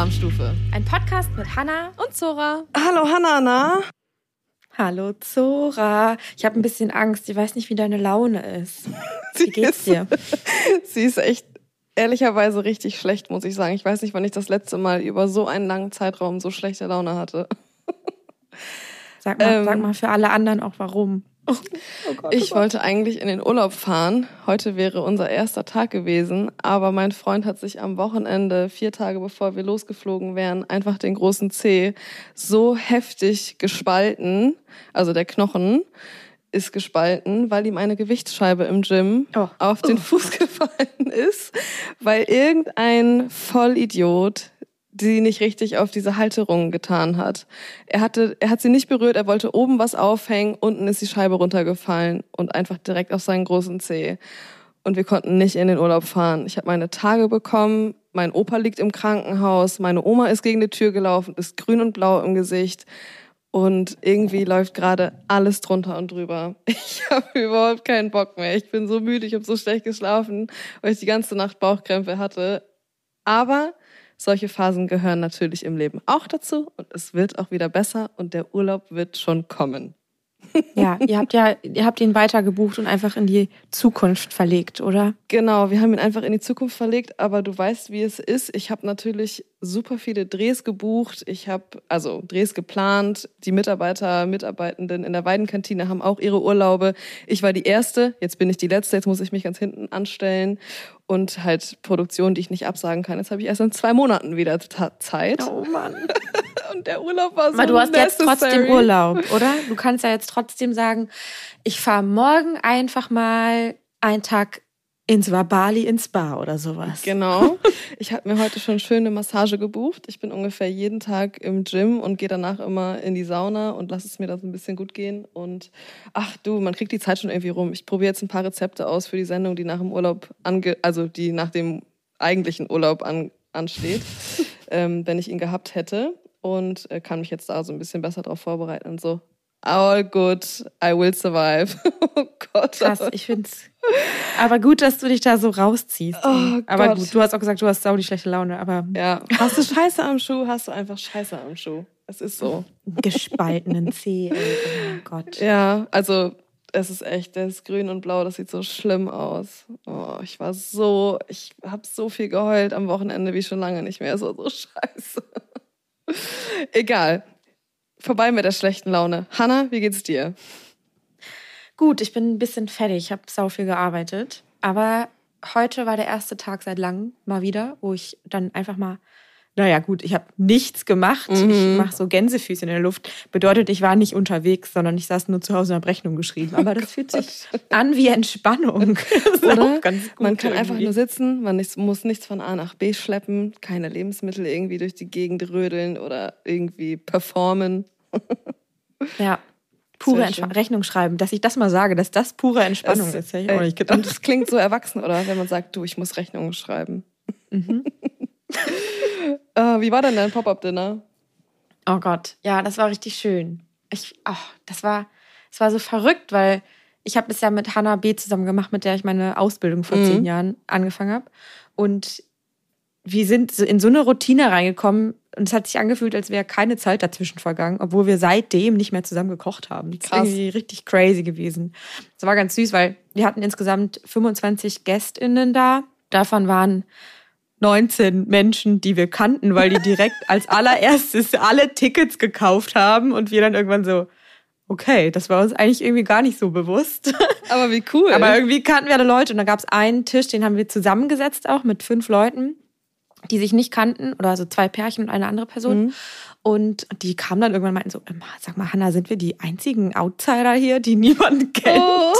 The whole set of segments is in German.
Alarmstufe. Ein Podcast mit Hanna und Zora. Hallo Hanna, na? Hallo Zora. Ich habe ein bisschen Angst. Ich weiß nicht, wie deine Laune ist. Wie geht's dir? Sie ist echt ehrlicherweise richtig schlecht, muss ich sagen. Ich weiß nicht, wann ich das letzte Mal über so einen langen Zeitraum so schlechte Laune hatte. Sag mal, ähm, sag mal für alle anderen auch warum. Oh, oh Gott, ich oh wollte eigentlich in den Urlaub fahren. Heute wäre unser erster Tag gewesen, aber mein Freund hat sich am Wochenende, vier Tage bevor wir losgeflogen wären, einfach den großen Zeh so heftig gespalten, also der Knochen ist gespalten, weil ihm eine Gewichtsscheibe im Gym oh. auf den Fuß gefallen ist, weil irgendein Vollidiot sie nicht richtig auf diese Halterung getan hat. Er hatte, er hat sie nicht berührt, er wollte oben was aufhängen, unten ist die Scheibe runtergefallen und einfach direkt auf seinen großen Zeh. Und wir konnten nicht in den Urlaub fahren. Ich habe meine Tage bekommen, mein Opa liegt im Krankenhaus, meine Oma ist gegen die Tür gelaufen, ist grün und blau im Gesicht. Und irgendwie läuft gerade alles drunter und drüber. Ich habe überhaupt keinen Bock mehr. Ich bin so müde, ich habe so schlecht geschlafen, weil ich die ganze Nacht Bauchkrämpfe hatte. Aber solche Phasen gehören natürlich im Leben auch dazu und es wird auch wieder besser und der Urlaub wird schon kommen. Ja, ihr habt ja, ihr habt ihn weiter gebucht und einfach in die Zukunft verlegt, oder? Genau, wir haben ihn einfach in die Zukunft verlegt, aber du weißt, wie es ist. Ich habe natürlich super viele Drehs gebucht. Ich habe also Drehs geplant. Die Mitarbeiter, Mitarbeitenden in der Weidenkantine haben auch ihre Urlaube. Ich war die erste, jetzt bin ich die letzte, jetzt muss ich mich ganz hinten anstellen und halt Produktion, die ich nicht absagen kann. Jetzt habe ich erst in zwei Monaten wieder Zeit. Oh Mann. und der Urlaub war so Aber du hast necessary. jetzt trotzdem Urlaub, oder? Du kannst ja jetzt trotzdem sagen, ich fahre morgen einfach mal einen Tag ins Bali ins Spa oder sowas. Genau. Ich habe mir heute schon schöne Massage gebucht. Ich bin ungefähr jeden Tag im Gym und gehe danach immer in die Sauna und lasse es mir da so ein bisschen gut gehen. Und ach du, man kriegt die Zeit schon irgendwie rum. Ich probiere jetzt ein paar Rezepte aus für die Sendung, die nach dem Urlaub ange also die nach dem eigentlichen Urlaub an ansteht, ähm, wenn ich ihn gehabt hätte. Und äh, kann mich jetzt da so ein bisschen besser drauf vorbereiten und so. All good, I will survive. oh Gott. Krass, ich find's. Aber gut, dass du dich da so rausziehst. Oh aber Gott. gut, du hast auch gesagt, du hast sau die schlechte Laune, aber. Ja. Hast du Scheiße am Schuh, hast du einfach Scheiße am Schuh. Es ist so. Gespaltenen Zeh, oh Gott. Ja, also es ist echt, der ist grün und blau, das sieht so schlimm aus. Oh, ich war so, ich habe so viel geheult am Wochenende wie schon lange nicht mehr. So, so scheiße. Egal vorbei mit der schlechten Laune. Hanna, wie geht's dir? Gut, ich bin ein bisschen fertig. Ich habe sau viel gearbeitet. Aber heute war der erste Tag seit langem mal wieder, wo ich dann einfach mal naja, gut, ich habe nichts gemacht. Mhm. Ich mache so Gänsefüße in der Luft. Bedeutet, ich war nicht unterwegs, sondern ich saß nur zu Hause und habe Rechnung geschrieben. Aber das oh fühlt sich an wie Entspannung. Oder? man kann irgendwie. einfach nur sitzen, man muss nichts von A nach B schleppen, keine Lebensmittel irgendwie durch die Gegend rödeln oder irgendwie performen. ja. Pure Rechnung schreiben, dass ich das mal sage, dass das pure Entspannung das, ist. Hätte ich auch nicht gedacht. Und es klingt so erwachsen, oder? Wenn man sagt, du, ich muss Rechnungen schreiben. Mhm. äh, wie war denn dein Pop-Up-Dinner? Oh Gott, ja, das war richtig schön. Ich, oh, das war, das war so verrückt, weil ich habe das ja mit Hannah B. zusammen gemacht, mit der ich meine Ausbildung vor mhm. zehn Jahren angefangen habe. Und wir sind in so eine Routine reingekommen und es hat sich angefühlt, als wäre keine Zeit dazwischen vergangen, obwohl wir seitdem nicht mehr zusammen gekocht haben. Das ist irgendwie richtig crazy gewesen. Das war ganz süß, weil wir hatten insgesamt 25 GästInnen da. Davon waren 19 Menschen, die wir kannten, weil die direkt als allererstes alle Tickets gekauft haben und wir dann irgendwann so, okay, das war uns eigentlich irgendwie gar nicht so bewusst. Aber wie cool. Aber irgendwie kannten wir alle Leute und da gab es einen Tisch, den haben wir zusammengesetzt auch mit fünf Leuten, die sich nicht kannten oder so zwei Pärchen und eine andere Person. Mhm. Und die kamen dann irgendwann und meinten so, sag mal, Hanna, sind wir die einzigen Outsider hier, die niemand kennt? Oh.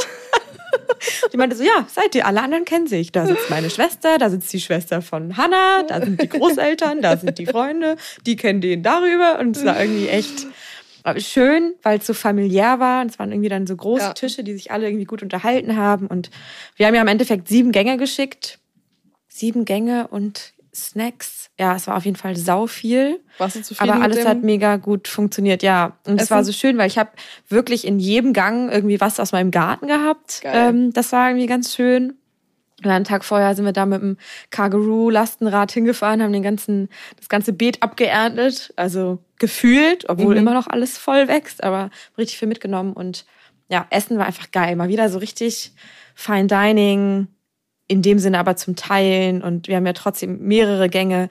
Die meinte so, ja, seid ihr, alle anderen kennen sich. Da sitzt meine Schwester, da sitzt die Schwester von Hannah, da sind die Großeltern, da sind die Freunde, die kennen den darüber. Und es war irgendwie echt schön, weil es so familiär war. Und es waren irgendwie dann so große ja. Tische, die sich alle irgendwie gut unterhalten haben. Und wir haben ja im Endeffekt sieben Gänge geschickt. Sieben Gänge und Snacks. Ja, es war auf jeden Fall sau viel. Warst du zufrieden Aber alles hat mega gut funktioniert, ja. Und es war so schön, weil ich habe wirklich in jedem Gang irgendwie was aus meinem Garten gehabt. Ähm, das war irgendwie ganz schön. Und einen Tag vorher sind wir da mit dem Kangaroo-Lastenrad hingefahren, haben den ganzen, das ganze Beet abgeerntet, also gefühlt, obwohl mhm. immer noch alles voll wächst, aber richtig viel mitgenommen. Und ja, Essen war einfach geil. Mal wieder so richtig Fine Dining, in dem Sinne aber zum Teilen. Und wir haben ja trotzdem mehrere Gänge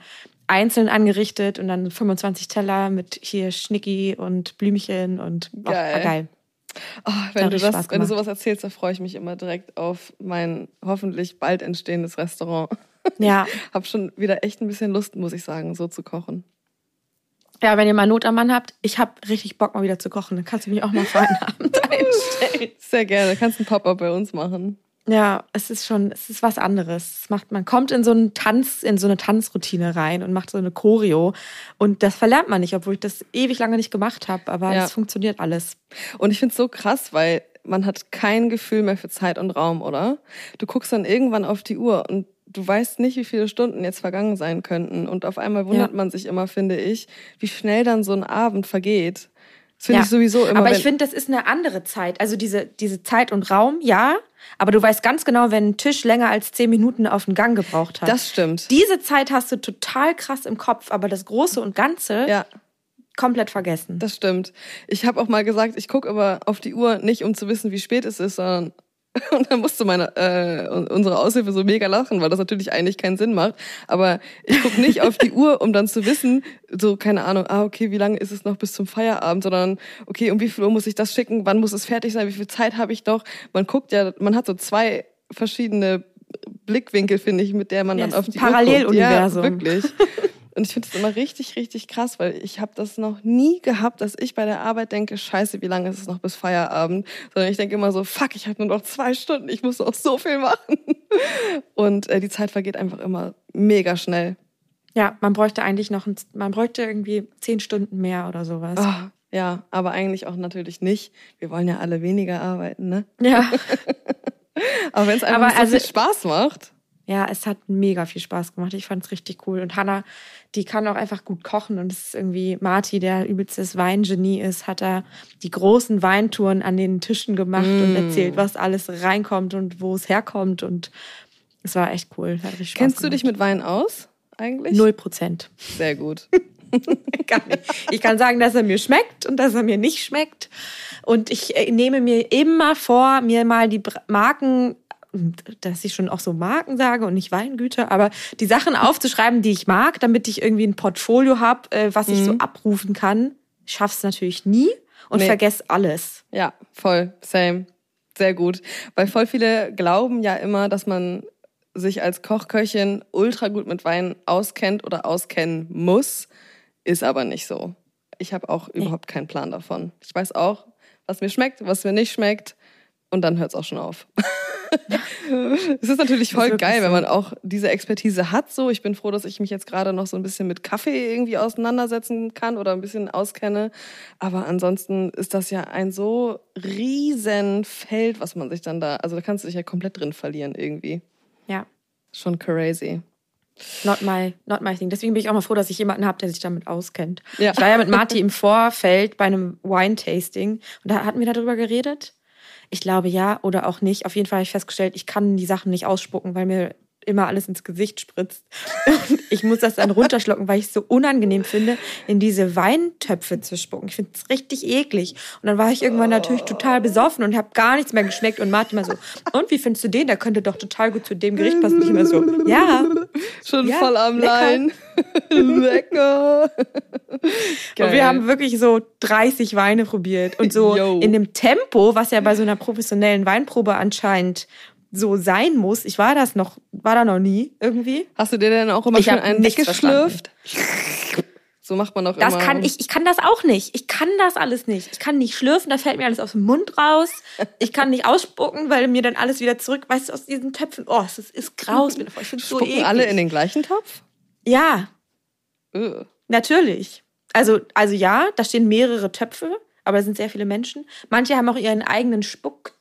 einzeln angerichtet und dann 25 Teller mit hier Schnicki und Blümchen und oh, geil. geil. Oh, wenn, du das, wenn du sowas erzählst, da freue ich mich immer direkt auf mein hoffentlich bald entstehendes Restaurant. Ja. Hab schon wieder echt ein bisschen Lust, muss ich sagen, so zu kochen. Ja, wenn ihr mal Not am Mann habt, ich habe richtig Bock mal wieder zu kochen. Dann kannst du mich auch mal für einen Abend einstellen. Sehr gerne. Kannst einen Pop-up bei uns machen. Ja, es ist schon, es ist was anderes. Es macht, man kommt in so einen Tanz, in so eine Tanzroutine rein und macht so eine Choreo. Und das verlernt man nicht, obwohl ich das ewig lange nicht gemacht habe. Aber ja. es funktioniert alles. Und ich finde es so krass, weil man hat kein Gefühl mehr für Zeit und Raum, oder? Du guckst dann irgendwann auf die Uhr und du weißt nicht, wie viele Stunden jetzt vergangen sein könnten. Und auf einmal wundert ja. man sich immer, finde ich, wie schnell dann so ein Abend vergeht. Das finde ja. ich sowieso immer. Aber ich finde, das ist eine andere Zeit. Also diese, diese Zeit und Raum, ja. Aber du weißt ganz genau, wenn ein Tisch länger als zehn Minuten auf den Gang gebraucht hat. Das stimmt. Diese Zeit hast du total krass im Kopf, aber das Große und Ganze ja. komplett vergessen. Das stimmt. Ich habe auch mal gesagt, ich gucke aber auf die Uhr nicht, um zu wissen, wie spät es ist, sondern Und dann musste meine äh, unsere Aushilfe so mega lachen, weil das natürlich eigentlich keinen Sinn macht. Aber ich gucke nicht auf die Uhr, um dann zu wissen, so keine Ahnung, ah okay, wie lange ist es noch bis zum Feierabend, sondern okay, um wie viel Uhr muss ich das schicken, wann muss es fertig sein, wie viel Zeit habe ich noch? Man guckt ja, man hat so zwei verschiedene Blickwinkel, finde ich, mit der man ja, dann auf die Paralleluniversum. Uhr guckt. Ja, wirklich. Und ich finde es immer richtig, richtig krass, weil ich habe das noch nie gehabt, dass ich bei der Arbeit denke, scheiße, wie lange ist es noch bis Feierabend? Sondern ich denke immer so, fuck, ich habe nur noch zwei Stunden, ich muss noch so viel machen. Und äh, die Zeit vergeht einfach immer mega schnell. Ja, man bräuchte eigentlich noch, ein, man bräuchte irgendwie zehn Stunden mehr oder sowas. Oh, ja, aber eigentlich auch natürlich nicht. Wir wollen ja alle weniger arbeiten, ne? Ja. aber wenn es einfach so also, viel Spaß macht. Ja, es hat mega viel Spaß gemacht. Ich fand es richtig cool. Und Hannah, die kann auch einfach gut kochen. Und es ist irgendwie Marty, der übelstes Weingenie ist, hat da die großen Weintouren an den Tischen gemacht mm. und erzählt, was alles reinkommt und wo es herkommt. Und es war echt cool. Hat Kennst gemacht. du dich mit Wein aus eigentlich? Null Prozent. Sehr gut. ich kann sagen, dass er mir schmeckt und dass er mir nicht schmeckt. Und ich äh, nehme mir immer vor, mir mal die Marken dass ich schon auch so Marken sage und nicht Weingüter, aber die Sachen aufzuschreiben, die ich mag, damit ich irgendwie ein Portfolio habe, äh, was ich so mhm. abrufen kann, schaff's natürlich nie und nee. vergesse alles. Ja, voll, same. Sehr gut. Weil voll viele glauben ja immer, dass man sich als Kochköchin ultra gut mit Wein auskennt oder auskennen muss. Ist aber nicht so. Ich habe auch überhaupt keinen Plan davon. Ich weiß auch, was mir schmeckt, was mir nicht schmeckt. Und dann hört es auch schon auf. es ist natürlich voll ist geil, wenn man auch diese Expertise hat. So, ich bin froh, dass ich mich jetzt gerade noch so ein bisschen mit Kaffee irgendwie auseinandersetzen kann oder ein bisschen auskenne. Aber ansonsten ist das ja ein so riesen Feld, was man sich dann da, also da kannst du dich ja komplett drin verlieren irgendwie. Ja. Schon crazy. Not my, not my thing. Deswegen bin ich auch mal froh, dass ich jemanden habe, der sich damit auskennt. Ja. Ich war ja mit Marty im Vorfeld bei einem Wine-Tasting und da hatten wir darüber geredet. Ich glaube ja oder auch nicht. Auf jeden Fall habe ich festgestellt, ich kann die Sachen nicht ausspucken, weil mir immer alles ins Gesicht spritzt. Und ich muss das dann runterschlucken, weil ich es so unangenehm finde, in diese Weintöpfe zu spucken. Ich finde es richtig eklig. Und dann war ich irgendwann natürlich total besoffen und habe gar nichts mehr geschmeckt. Und Martin immer so, und wie findest du den? Der könnte doch total gut zu dem Gericht passen. Ich immer so, ja. Schon ja, voll am Lein. lecker. Und wir haben wirklich so 30 Weine probiert. Und so Yo. in dem Tempo, was ja bei so einer professionellen Weinprobe anscheinend so sein muss. Ich war das noch, war da noch nie irgendwie. Hast du dir denn auch immer ich schon einen weggeschlürft? So macht man doch das immer. Kann ich, ich kann das auch nicht. Ich kann das alles nicht. Ich kann nicht schlürfen, da fällt mir alles aus dem Mund raus. Ich kann nicht ausspucken, weil mir dann alles wieder zurück, weißt du, aus diesen Töpfen. Oh, es ist, ist graus. Ich finde so eklig. alle in den gleichen Topf? Ja. Ugh. Natürlich. Also, also ja, da stehen mehrere Töpfe, aber es sind sehr viele Menschen. Manche haben auch ihren eigenen Spuck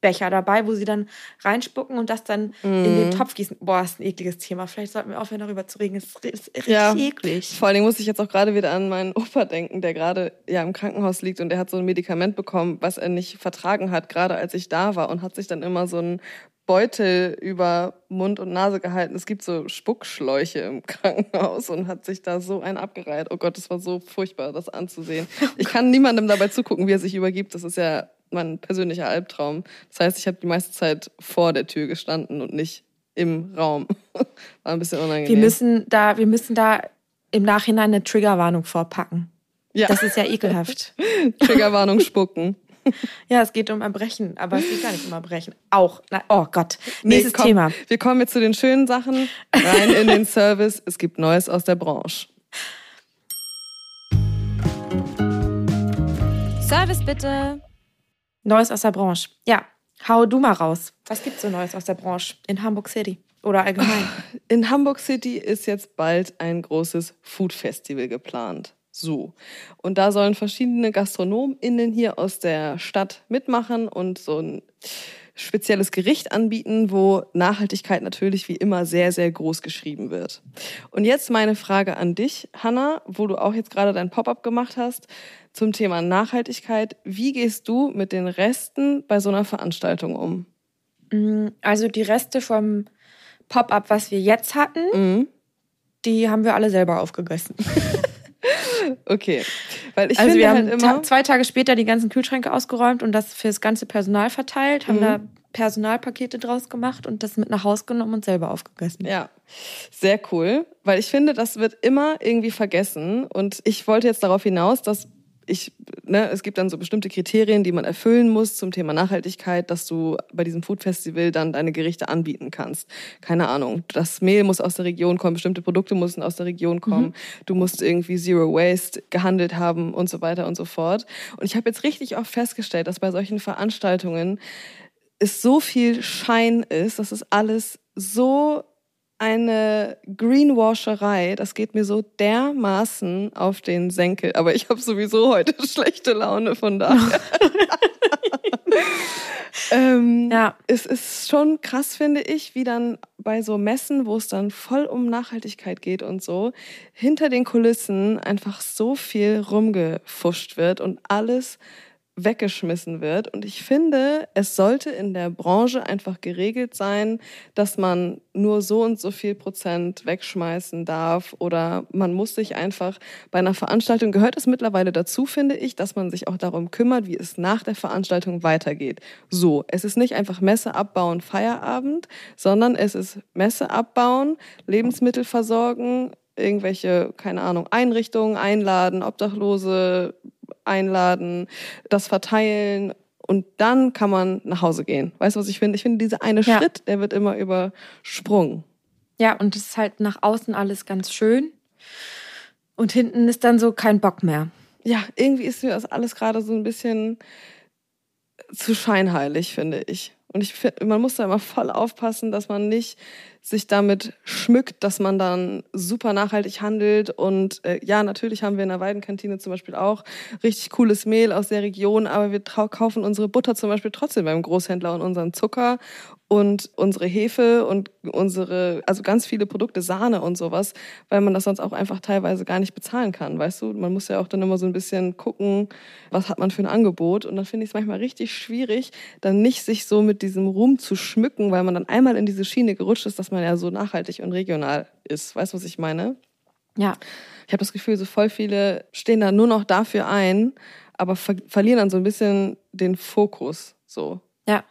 Becher dabei, wo sie dann reinspucken und das dann mm. in den mhm. Topf gießen. Boah, ist ein ekliges Thema. Vielleicht sollten wir aufhören, darüber zu reden. Es ist richtig ja. eklig. Vor allen Dingen muss ich jetzt auch gerade wieder an meinen Opa denken, der gerade ja im Krankenhaus liegt und der hat so ein Medikament bekommen, was er nicht vertragen hat, gerade als ich da war und hat sich dann immer so ein Beutel über Mund und Nase gehalten. Es gibt so Spuckschläuche im Krankenhaus und hat sich da so einen abgereiht. Oh Gott, das war so furchtbar, das anzusehen. Ich kann niemandem dabei zugucken, wie er sich übergibt. Das ist ja mein persönlicher Albtraum. Das heißt, ich habe die meiste Zeit vor der Tür gestanden und nicht im Raum. War ein bisschen unangenehm. Wir müssen da, wir müssen da im Nachhinein eine Triggerwarnung vorpacken. Ja. Das ist ja ekelhaft. Triggerwarnung spucken. Ja, es geht um Erbrechen, aber es geht gar nicht um Erbrechen. Auch. Oh Gott. Nächstes nee, komm, Thema. Wir kommen jetzt zu den schönen Sachen. Rein in den Service. Es gibt Neues aus der Branche. Service bitte. Neues aus der Branche. Ja, hau du mal raus. Was gibt's so Neues aus der Branche in Hamburg City oder allgemein? In Hamburg City ist jetzt bald ein großes Food Festival geplant. So. Und da sollen verschiedene GastronomInnen hier aus der Stadt mitmachen und so ein spezielles Gericht anbieten, wo Nachhaltigkeit natürlich wie immer sehr, sehr groß geschrieben wird. Und jetzt meine Frage an dich, Hanna, wo du auch jetzt gerade dein Pop-up gemacht hast zum Thema Nachhaltigkeit. Wie gehst du mit den Resten bei so einer Veranstaltung um? Mm, also die Reste vom Pop-up, was wir jetzt hatten, mhm. die haben wir alle selber aufgegessen. Okay. Weil ich also finde wir halt haben immer ta zwei Tage später die ganzen Kühlschränke ausgeräumt und das fürs ganze Personal verteilt, haben Mhm. da Personalpakete draus gemacht und das mit nach Haus genommen und selber aufgegessen. Ja, sehr cool, weil ich finde, das wird immer irgendwie vergessen und ich wollte jetzt darauf hinaus, dass ich, ne, es gibt dann so bestimmte Kriterien, die man erfüllen muss zum Thema Nachhaltigkeit, dass du bei diesem Food Festival dann deine Gerichte anbieten kannst. Keine Ahnung, das Mehl muss aus der Region kommen, bestimmte Produkte müssen aus der Region kommen, du musst irgendwie Zero Waste gehandelt haben und so weiter und so fort. Und ich habe jetzt richtig oft festgestellt, dass bei solchen Veranstaltungen es so viel Schein ist, dass es alles so eine Greenwasherei, das geht mir so dermaßen auf den Senkel. Aber ich habe sowieso heute schlechte Laune, von daher. ähm, Ja. Es ist schon krass, finde ich, wie dann bei so Messen, wo es dann voll um Nachhaltigkeit geht und so, hinter den Kulissen einfach so viel rumgefuscht wird und alles weggeschmissen wird. Und ich finde, es sollte in der Branche einfach geregelt sein, dass man nur so und so viel Prozent wegschmeißen darf oder man muss sich einfach bei einer Veranstaltung gehört es mittlerweile dazu, finde ich, dass man sich auch darum kümmert, wie es nach der Veranstaltung weitergeht. So, es ist nicht einfach Messe abbauen, Feierabend, sondern es ist Messe abbauen, Lebensmittel versorgen, irgendwelche, keine Ahnung, Einrichtungen einladen, Obdachlose einladen, das verteilen und dann kann man nach Hause gehen. Weißt du, was ich finde? Ich finde, dieser eine Ja. Schritt, der wird immer übersprungen. Ja, und es ist halt nach außen alles ganz schön. Und hinten ist dann so kein Bock mehr. Ja, irgendwie ist mir das alles gerade so ein bisschen zu scheinheilig, finde ich. Und ich finde, man muss da immer voll aufpassen, dass man nicht sich damit schmückt, dass man dann super nachhaltig handelt. Und äh, ja, natürlich haben wir in der Weidenkantine zum Beispiel auch richtig cooles Mehl aus der Region, aber wir kaufen unsere Butter zum Beispiel trotzdem beim Großhändler und unseren Zucker und unsere Hefe und unsere, also ganz viele Produkte, Sahne und sowas, weil man das sonst auch einfach teilweise gar nicht bezahlen kann, weißt du? Man muss ja auch dann immer so ein bisschen gucken, was hat man für ein Angebot. Und dann finde ich es manchmal richtig schwierig, dann nicht sich so mit diesem Ruhm zu schmücken, weil man dann einmal in diese Schiene gerutscht ist, dass man ja so nachhaltig und regional ist. Weißt du, was ich meine? Ja. Ich habe das Gefühl, so voll viele stehen da nur noch dafür ein, aber ver verlieren dann so ein bisschen den Fokus. So. Ja.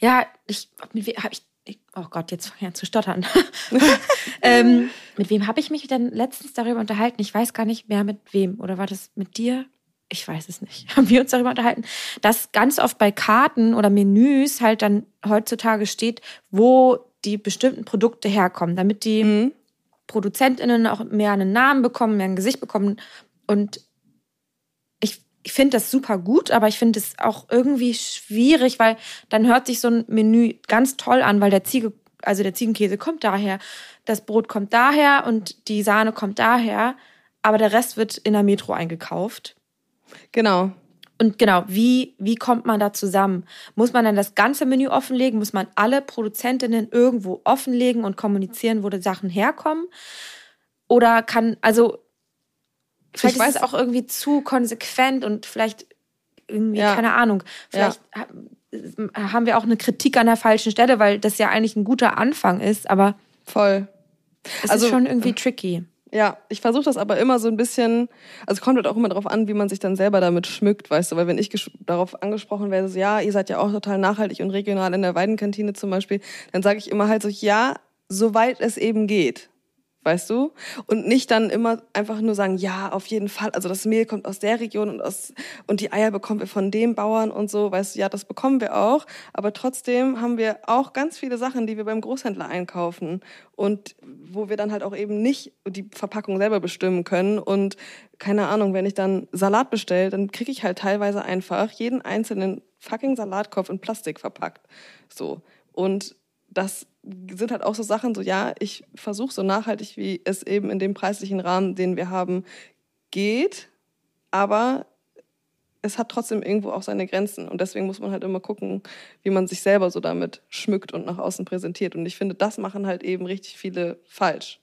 Ja, ich, habe ich, oh Gott, jetzt fange ich an zu stottern. ähm, mit wem habe ich mich denn letztens darüber unterhalten? Ich weiß gar nicht mehr mit wem. Oder war das mit dir? Ich weiß es nicht. Haben wir uns darüber unterhalten, dass ganz oft bei Karten oder Menüs halt dann heutzutage steht, wo die bestimmten Produkte herkommen, damit die Mhm. ProduzentInnen auch mehr einen Namen bekommen, mehr ein Gesicht bekommen. Und ich, finde das super gut, aber ich finde es auch irgendwie schwierig, weil dann hört sich so ein Menü ganz toll an, weil der Ziege, also der Ziegenkäse kommt daher, das Brot kommt daher und die Sahne kommt daher, aber der Rest wird in der Metro eingekauft. Genau. Und genau, wie, wie kommt man da zusammen? Muss man dann das ganze Menü offenlegen? Muss man alle Produzentinnen irgendwo offenlegen und kommunizieren, wo die Sachen herkommen? Oder kann, also, vielleicht Ich ist es weiß- auch irgendwie zu konsequent und vielleicht irgendwie, Ja. keine Ahnung. Vielleicht ha- haben wir auch eine Kritik an der falschen Stelle, weil das ja eigentlich ein guter Anfang ist, aber Voll. es Also- ist schon irgendwie tricky. Ja, ich versuche das aber immer so ein bisschen, also kommt halt auch immer darauf an, wie man sich dann selber damit schmückt, weißt du, weil wenn ich darauf angesprochen werde, so, ja, ihr seid ja auch total nachhaltig und regional in der Weidenkantine zum Beispiel, dann sage ich immer halt so, ja, soweit es eben geht. Weißt du? Und nicht dann immer einfach nur sagen, ja, auf jeden Fall. Also das Mehl kommt aus der Region und aus, und die Eier bekommen wir von dem Bauern und so. Weißt du, ja, das bekommen wir auch. Aber trotzdem haben wir auch ganz viele Sachen, die wir beim Großhändler einkaufen und wo wir dann halt auch eben nicht die Verpackung selber bestimmen können. Und keine Ahnung, wenn ich dann Salat bestelle, dann kriege ich halt teilweise einfach jeden einzelnen fucking Salatkopf in Plastik verpackt. So. Und das sind halt auch so Sachen, so ja, ich versuche so nachhaltig, wie es eben in dem preislichen Rahmen, den wir haben, geht, aber es hat trotzdem irgendwo auch seine Grenzen und deswegen muss man halt immer gucken, wie man sich selber so damit schmückt und nach außen präsentiert und ich finde, das machen halt eben richtig viele falsch.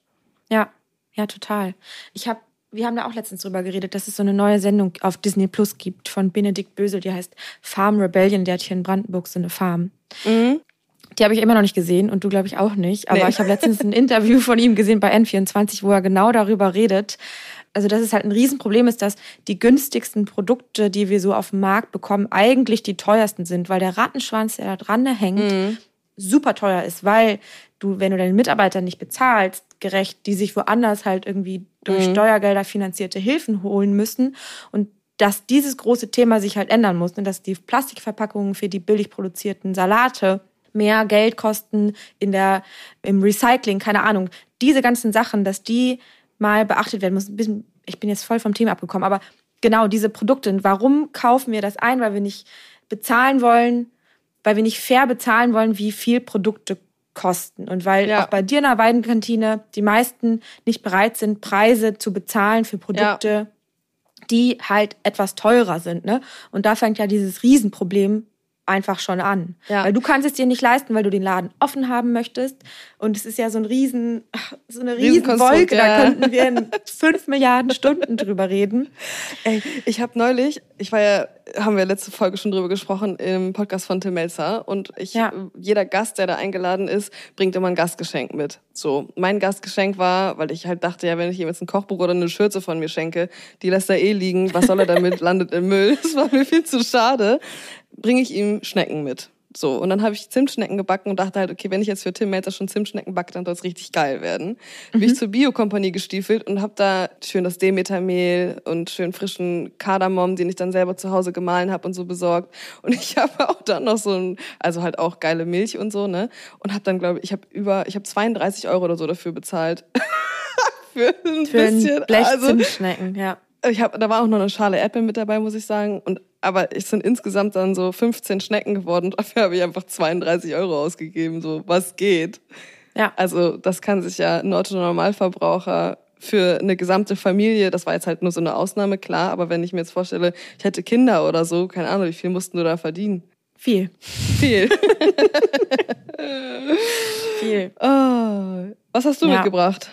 Ja, ja, total. Ich habe, wir haben da auch letztens drüber geredet, dass es so eine neue Sendung auf Disney Plus gibt von Benedikt Bösel, die heißt Farm Rebellion. Der hat hier in Brandenburg so eine Farm. Die habe ich immer noch nicht gesehen und du glaube ich auch nicht. Aber Nee. ich habe letztens ein Interview von ihm gesehen bei N24, wo er genau darüber redet. Also, dass es halt ein Riesenproblem ist, dass die günstigsten Produkte, die wir so auf dem Markt bekommen, eigentlich die teuersten sind, weil der Rattenschwanz, der da dran hängt, super teuer ist, weil du, wenn du deinen Mitarbeitern nicht bezahlst, gerecht, die sich woanders halt irgendwie durch Steuergelder finanzierte Hilfen holen müssen und dass dieses große Thema sich halt ändern muss, ne? dass die Plastikverpackungen für die billig produzierten Salate mehr Geld kosten in der, im Recycling, keine Ahnung. Diese ganzen Sachen, dass die mal beachtet werden müssen. Ich bin jetzt voll vom Thema abgekommen, aber genau diese Produkte. Warum kaufen wir das ein? Weil wir nicht bezahlen wollen, weil wir nicht fair bezahlen wollen, wie viel Produkte kosten. Und weil Ja. auch bei dir in der Weidenkantine die meisten nicht bereit sind, Preise zu bezahlen für Produkte, die halt etwas teurer sind. Ne? Und da fängt ja dieses Riesenproblem einfach schon an. Ja. Weil du kannst es dir nicht leisten, weil du den Laden offen haben möchtest. Und es ist ja so ein riesen, so eine riesen Wolke, ja. da könnten wir in fünf Milliarden Stunden drüber reden. Ey, ich habe neulich, ich war ja, haben wir letzte Folge schon drüber gesprochen im Podcast von Tim Melzer und ich, Ja. jeder Gast, der da eingeladen ist, bringt immer ein Gastgeschenk mit. So, mein Gastgeschenk war, weil ich halt dachte, ja, wenn ich ihm jetzt ein Kochbuch oder eine Schürze von mir schenke, die lässt er eh liegen, was soll er damit, landet im Müll. Das war mir viel zu schade. Bringe ich ihm Schnecken mit. So, und dann habe ich Zimtschnecken gebacken und dachte halt, okay, wenn ich jetzt für Tim Melzer schon Zimtschnecken backe, dann soll es richtig geil werden. Bin ich zur Biokompanie gestiefelt und habe da schön das Demetermehl und schön frischen Kardamom, den ich dann selber zu Hause gemahlen habe und so besorgt. Und ich habe auch dann noch so ein, also halt auch geile Milch und so, ne? Und habe dann, glaube ich, ich habe über, ich habe 32 Euro oder so dafür bezahlt. für ein Für bisschen. ein Blech also, Zimtschnecken, ja. Ich hab, da war auch noch eine Schale Erdbeeren mit dabei, muss ich sagen. Und, aber es sind insgesamt dann so 15 Schnecken geworden. Dafür habe ich einfach 32 Euro ausgegeben. So, was geht? Ja. Also, das kann sich ja ein Otto-Normalverbraucher für eine gesamte Familie, das war jetzt halt nur so eine Ausnahme, klar. Aber wenn ich mir jetzt vorstelle, ich hätte Kinder oder so, keine Ahnung, wie viel mussten du da verdienen? Viel. Viel. Viel. oh, was hast du Ja. mitgebracht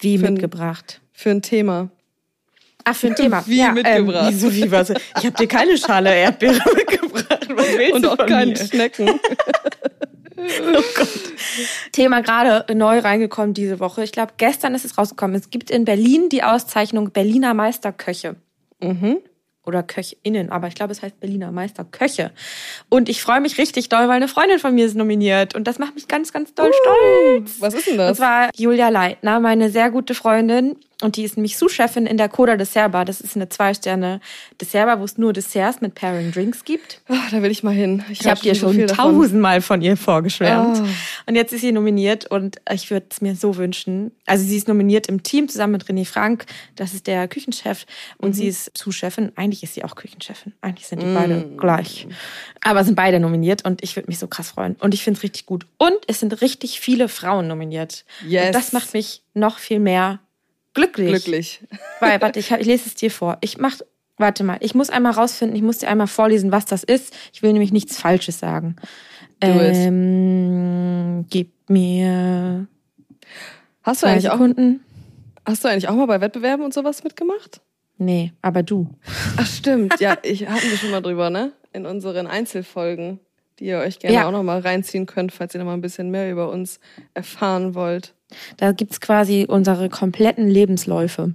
Wie Für ein- mitgebracht. für ein Thema? Ach, für ein Thema. Wie mitgebracht. Ähm, wieso, wie was? Ich habe dir keine Schale Erdbeere mitgebracht. Was willst Und du auch keine mir? Schnecken. Oh Gott. Thema gerade neu reingekommen diese Woche. Ich glaube, gestern ist es rausgekommen. Es gibt in Berlin die Auszeichnung Berliner Meisterköche. mhm. Oder KöchInnen, aber ich glaube, es heißt Berliner Meisterköche. Und ich freue mich richtig doll, weil eine Freundin von mir ist nominiert. Und das macht mich ganz, ganz doll stolz. Was ist denn Und das? zwar Julia Leitner, meine sehr gute Freundin. Und die ist nämlich Sous-Chefin in der Coda Dessert Bar. Das ist eine Zwei-Sterne-Dessert Bar, wo es nur Desserts mit Pairing Drinks gibt. Ah, da will ich mal hin. Ich hör habe dir so schon davon. tausendmal von ihr vorgeschwärmt. Ah. Und jetzt ist sie nominiert und ich würde es mir so wünschen. Also sie ist nominiert im Team zusammen mit René Frank. Das ist der Küchenchef. Und sie ist Sous-Chefin. Eigentlich ist sie auch Küchenchefin. Eigentlich sind die beide gleich. Aber sind beide nominiert und ich würde mich so krass freuen. Und ich finde es richtig gut. Und es sind richtig viele Frauen nominiert. Yes. Und das macht mich noch viel mehr glücklich. Glücklich. Weil, warte, ich, ich lese es dir vor. Ich mach, warte mal, ich muss einmal rausfinden, ich muss dir einmal vorlesen, was das ist. Ich will nämlich nichts Falsches sagen. It. Ähm, gib mir Hast du, eigentlich auch, Sekunden. hast du eigentlich auch mal bei Wettbewerben und sowas mitgemacht? Nee, aber du. Ach stimmt, ja, ich hatten wir schon mal drüber, ne? In unseren Einzelfolgen, die ihr euch gerne Ja. auch noch mal reinziehen könnt, falls ihr noch mal ein bisschen mehr über uns erfahren wollt. Da gibt's quasi unsere kompletten Lebensläufe.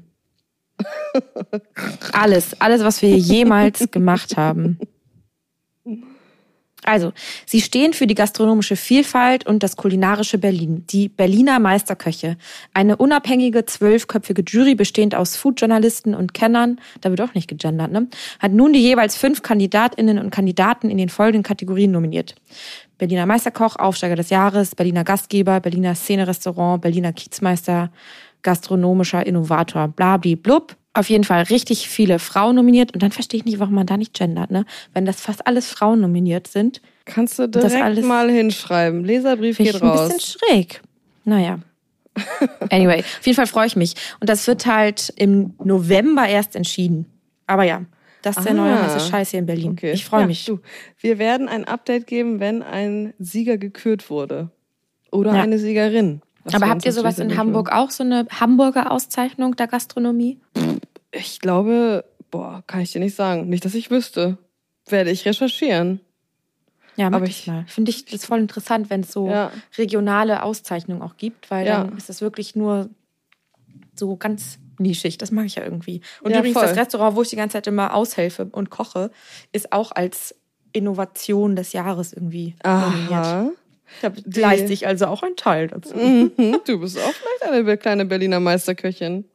Alles, alles, was wir jemals gemacht haben. Also, sie stehen für die gastronomische Vielfalt und das kulinarische Berlin. Die Berliner Meisterköche. Eine unabhängige, zwölfköpfige Jury bestehend aus Foodjournalisten und Kennern, da wird auch nicht gegendert, ne? Hat nun die jeweils fünf Kandidatinnen und Kandidaten in den folgenden Kategorien nominiert. Berliner Meisterkoch, Aufsteiger des Jahres, Berliner Gastgeber, Berliner Szene-Restaurant, Berliner Kiezmeister, gastronomischer Innovator, blabli blub. Auf jeden Fall richtig viele Frauen nominiert. Und dann verstehe ich nicht, warum man da nicht gendert, ne? Wenn das fast alles Frauen nominiert sind, Kannst du Das direkt alles- mal hinschreiben. Leserbrief geht ich ein raus. bisschen schräg. Naja. Anyway, auf jeden Fall freue ich mich. Und das wird halt im November erst entschieden. Aber ja, das ist der neue Ah. heiße Scheiß hier in Berlin. Okay. Ich freue Ja, mich. Du, wir werden ein Update geben, wenn ein Sieger gekürt wurde. Oder Ja. eine Siegerin. Aber habt ihr sowas in Hamburg auch, so eine Hamburger Auszeichnung der Gastronomie? Ich glaube, boah, kann ich dir nicht sagen. Nicht, dass ich wüsste. Werde ich recherchieren. Ja, mach Aber ich mal. Finde ich das voll interessant, wenn es so Ja. regionale Auszeichnungen auch gibt, weil Ja. dann ist das wirklich nur so ganz nischig. Das mag ich ja irgendwie. Und Ja, übrigens, voll. das Restaurant, wo ich die ganze Zeit immer aushelfe und koche, ist auch als Innovation des Jahres irgendwie nominiert. Da leiste ich also auch einen Teil dazu. Mhm, du bist auch vielleicht eine kleine Berliner Meisterköchin.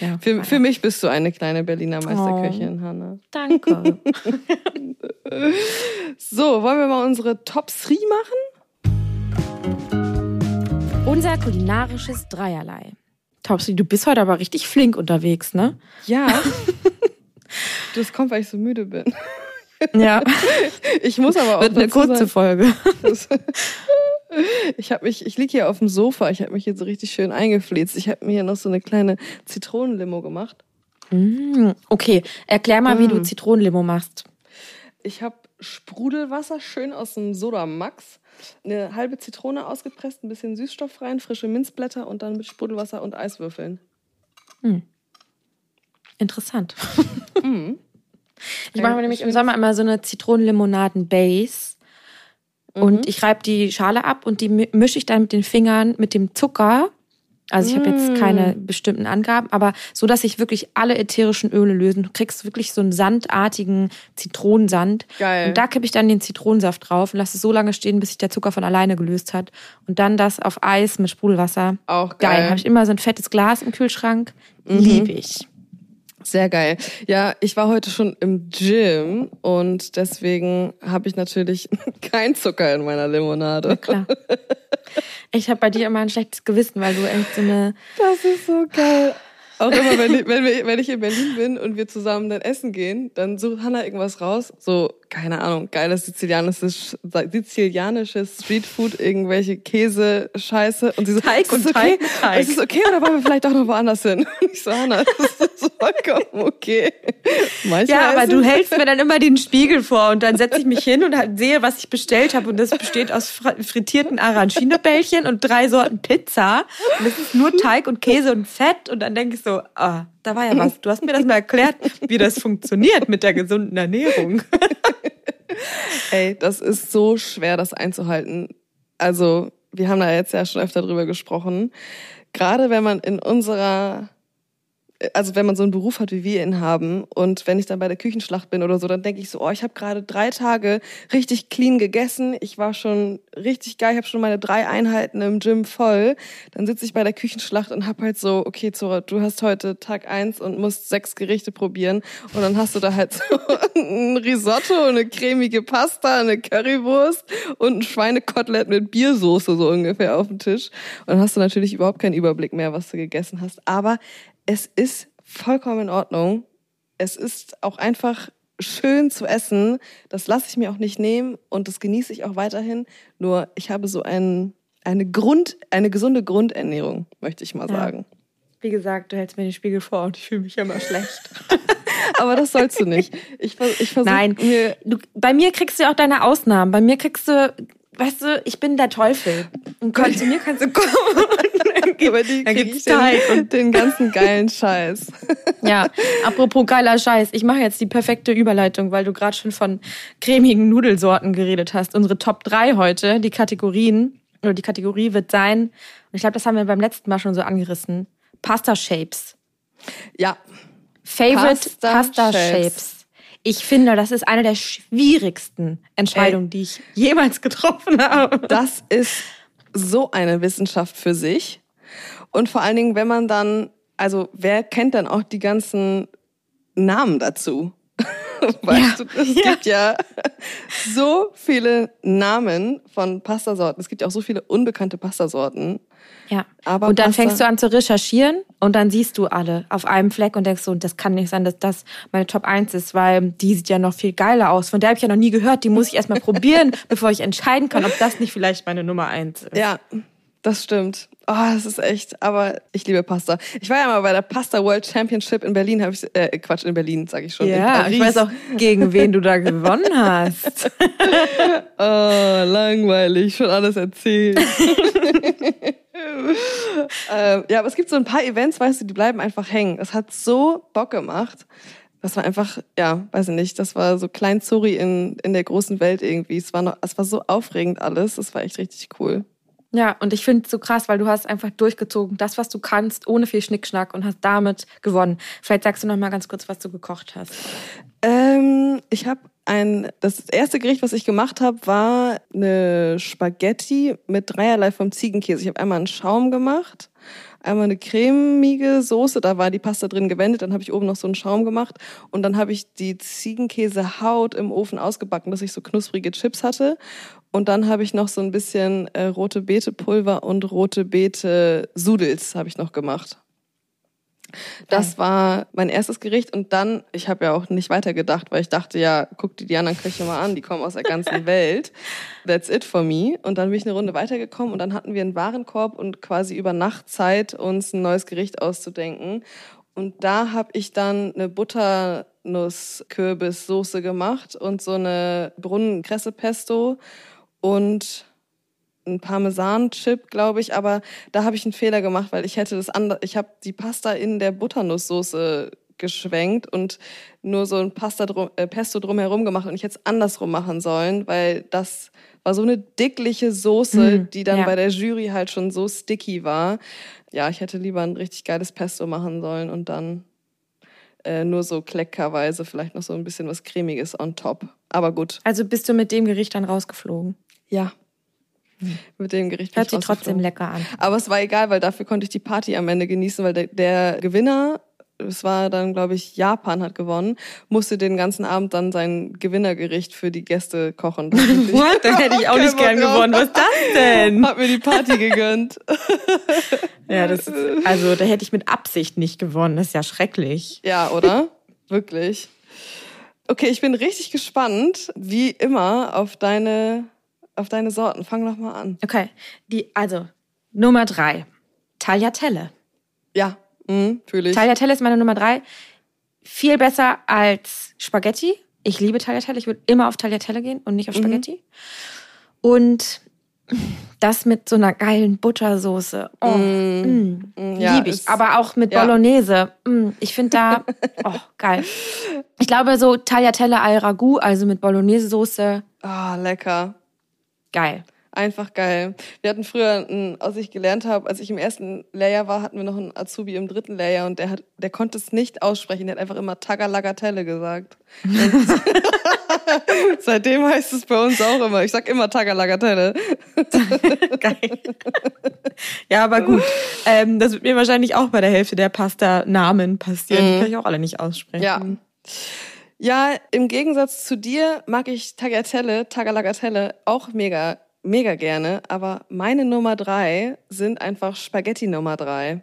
Ja, Für, für mich bist du eine kleine Berliner Meisterköchin, Hanna. Danke. So, wollen wir mal unsere Top 3 machen? Unser kulinarisches Dreierlei. Topsy, du bist heute aber richtig flink unterwegs, ne? Ja. das kommt, weil ich so müde bin. Ja. Ich muss aber auch Wird eine kurze sagen, Folge. Ich habe mich, ich liege hier auf dem Sofa, ich habe mich hier so richtig schön eingefläzt. Ich habe mir hier noch so eine kleine Zitronenlimo gemacht. Mm, Okay, erklär mal, wie du Mm. Zitronenlimo machst. Ich habe Sprudelwasser schön aus dem Soda Max, eine halbe Zitrone ausgepresst, ein bisschen Süßstoff rein, frische Minzblätter und dann mit Sprudelwasser und Eiswürfeln. Interessant. Mhm. Ich mache mir nämlich im Sommer immer so eine Zitronenlimonaden-Base. Und ich reibe die Schale ab und die mi- mische ich dann mit den Fingern mit dem Zucker. Also ich habe jetzt keine bestimmten Angaben, aber so, dass sich wirklich alle ätherischen Öle lösen. Du kriegst wirklich so einen sandartigen Zitronensand. Geil. Und da kippe ich dann den Zitronensaft drauf und lasse es so lange stehen, bis sich der Zucker von alleine gelöst hat. Und dann das auf Eis mit Sprudelwasser. Auch Geil. geil. Habe ich immer so ein fettes Glas im Kühlschrank. Liebe ich. Sehr geil. Ja, ich war heute schon im Gym und deswegen habe ich natürlich kein Zucker in meiner Limonade. Klar. Ich habe bei dir immer ein schlechtes Gewissen, weil du echt so eine. Das ist so geil. Auch immer, wenn ich, wenn, wir, wenn ich in Berlin bin und wir zusammen dann essen gehen, dann sucht Hannah irgendwas raus. So, keine Ahnung, geiles sizilianisches, sizilianisches Streetfood, irgendwelche Käse-Scheiße. Und sie so, Teig und okay? Teig Teig. Ist es okay oder wollen wir vielleicht auch noch woanders hin? Und ich so, Hannah, das ist vollkommen okay. Manchmal Ja, aber du hältst mir dann immer den Spiegel vor und dann setze ich mich hin und halt sehe, was ich bestellt habe. Und das besteht aus fr- frittierten Arancino-Bällchen und drei Sorten Pizza. Und es ist nur Teig und Käse und Fett. Und dann denke ich so, ah, da war ja was. Du hast mir das mal erklärt, wie das funktioniert mit der gesunden Ernährung. Ey, das ist so schwer, das einzuhalten. Also, wir haben da jetzt ja schon öfter drüber gesprochen. Gerade wenn man in unserer, also wenn man so einen Beruf hat, wie wir ihn haben, und wenn ich dann bei der Küchenschlacht bin oder so, dann denke ich so, oh, ich habe gerade drei Tage richtig clean gegessen. Ich war schon richtig geil, ich habe schon meine drei Einheiten im Gym voll. Dann sitze ich bei der Küchenschlacht und hab halt so, okay, Zora, du hast heute Tag eins und musst sechs Gerichte probieren. Und dann hast du da halt so ein Risotto, eine cremige Pasta, eine Currywurst und ein Schweinekotelett mit Biersoße so ungefähr auf dem Tisch. Und dann hast du natürlich überhaupt keinen Überblick mehr, was du gegessen hast. Aber es ist vollkommen in Ordnung. Es ist auch einfach schön zu essen. Das lasse ich mir auch nicht nehmen und das genieße ich auch weiterhin. Nur ich habe so ein, eine Grund, eine gesunde Grundernährung, möchte ich mal Ja. sagen. Wie gesagt, du hältst mir den Spiegel vor und ich fühle mich immer schlecht. Aber das sollst du nicht. Ich, ich versuche Nein, mir du, bei mir kriegst du auch deine Ausnahmen. Bei mir kriegst du, weißt du, ich bin der Teufel. Und kann, zu mir kannst du kommen Aber die da gibt's Teig und den ganzen geilen Scheiß. Ja, apropos geiler Scheiß. Ich mache jetzt die perfekte Überleitung, weil du gerade schon von cremigen Nudelsorten geredet hast. Unsere Top 3 heute, die Kategorien, oder die Kategorie wird sein, und ich glaube, das haben wir beim letzten Mal schon so angerissen, Pasta Shapes. Ja. Favorite Pasta, Pasta Shapes. Shapes. Ich finde, das ist eine der schwierigsten Entscheidungen, Ey. die ich jemals getroffen habe. Das ist so eine Wissenschaft für sich. Und vor allen Dingen, wenn man dann, also wer kennt dann auch die ganzen Namen dazu? weißt ja. du, es ja. gibt ja so viele Namen von Pastasorten. Es gibt ja auch so viele unbekannte Pastasorten. Ja. Aber und dann Pasta fängst du an zu recherchieren und dann siehst du alle auf einem Fleck und denkst so, das kann nicht sein, dass das meine Top 1 ist, weil die sieht ja noch viel geiler aus. Von der habe ich ja noch nie gehört. Die muss ich erstmal probieren, bevor ich entscheiden kann, ob das nicht vielleicht meine Nummer 1 ist. Ja, das stimmt. Oh, das ist echt, aber ich liebe Pasta. Ich war ja mal bei der Pasta World Championship in Berlin, habe ich äh, Quatsch in Berlin, sage ich schon. Ja, ich weiß auch gegen wen du da gewonnen hast. oh, langweilig, schon alles erzählt. ähm, ja, aber es gibt so ein paar Events, weißt du, die bleiben einfach hängen. Es hat so Bock gemacht. Das war einfach, ja, weiß ich nicht, das war so klein Zuri in, in der großen Welt irgendwie. Es war, noch, es war so aufregend alles. Das war echt richtig cool. Ja, und ich finde es so krass, weil du hast einfach durchgezogen, das, was du kannst, ohne viel Schnickschnack und hast damit gewonnen. Vielleicht sagst du noch mal ganz kurz, was du gekocht hast. Ähm, ich habe ein, das erste Gericht, was ich gemacht habe, war eine Spaghetti mit dreierlei vom Ziegenkäse. Ich habe einmal einen Schaum gemacht, einmal eine cremige Soße, da war die Pasta drin gewendet, dann habe ich oben noch so einen Schaum gemacht und dann habe ich die Ziegenkäsehaut im Ofen ausgebacken, dass ich so knusprige Chips hatte und dann habe ich noch so ein bisschen äh, rote Beete Pulver und rote Beete Sudels habe ich noch gemacht. Das war mein erstes Gericht und dann, ich habe ja auch nicht weitergedacht, weil ich dachte, ja, guck dir die anderen Köche mal an, die kommen aus der ganzen Welt. That's it for me. Und dann bin ich eine Runde weitergekommen und dann hatten wir einen Warenkorb und quasi über Nacht Zeit, uns ein neues Gericht auszudenken. Und da habe ich dann eine Butternuss-Kürbissoße gemacht und so eine Brunnenkresse-Pesto und ein Parmesan-Chip, glaube ich, aber da habe ich einen Fehler gemacht, weil ich hätte das andere, ich habe die Pasta in der Butternusssoße geschwenkt und nur so ein Pasta drum, äh, Pesto drumherum gemacht und ich hätte es andersrum machen sollen, weil das war so eine dickliche Soße, mm, die dann ja. bei der Jury halt schon so sticky war. Ja, ich hätte lieber ein richtig geiles Pesto machen sollen und dann äh, nur so kleckerweise vielleicht noch so ein bisschen was cremiges on top. Aber gut. Also bist du mit dem Gericht dann rausgeflogen? Ja. Mit dem Gericht. Hört sich trotzdem lecker an. Aber es war egal, weil dafür konnte ich die Party am Ende genießen, weil der, der Gewinner, es war dann, glaube ich, Japan hat gewonnen, musste den ganzen Abend dann sein Gewinnergericht für die Gäste kochen. What? Dann hätte ich auch nicht gern gewonnen. Was ist das denn? Hat mir die Party gegönnt. ja, das ist, also da hätte ich mit Absicht nicht gewonnen. Das ist ja schrecklich. Ja, oder? Wirklich. Okay, ich bin richtig gespannt, wie immer, auf deine auf deine Sorten. Fang doch mal an. Okay, die, also Nummer drei, Tagliatelle. Ja, mhm, fühle ich. Tagliatelle ist meine Nummer drei. Viel besser als Spaghetti. Ich liebe Tagliatelle. Ich würde immer auf Tagliatelle gehen und nicht auf mhm. Spaghetti. Mhm. Und das mit so einer geilen Buttersoße. Oh, mm. Mm, ja, liebe ich. Aber auch mit ja. Bolognese. Mm, ich finde da, oh, geil. Ich glaube so Tagliatelle al Ragout, also mit Bolognese-Soße. Ah, oh, lecker. Geil. Einfach geil. Wir hatten früher, als ich gelernt habe, als ich im ersten Lehrjahr war, hatten wir noch einen Azubi im dritten Lehrjahr und der hat, der konnte es nicht aussprechen. Der hat einfach immer Tagalagatelle gesagt. seitdem heißt es bei uns auch immer. Ich sag immer Tagalagatelle. geil. Ja, aber gut. Ähm, das wird mir wahrscheinlich auch bei der Hälfte der Pasta-Namen passieren. Mhm. Die kann ich auch alle nicht aussprechen. Ja. Ja, im Gegensatz zu dir mag ich Tagliatelle, Tagalagatelle auch mega, mega gerne. Aber meine Nummer drei sind einfach Spaghetti Nummer drei.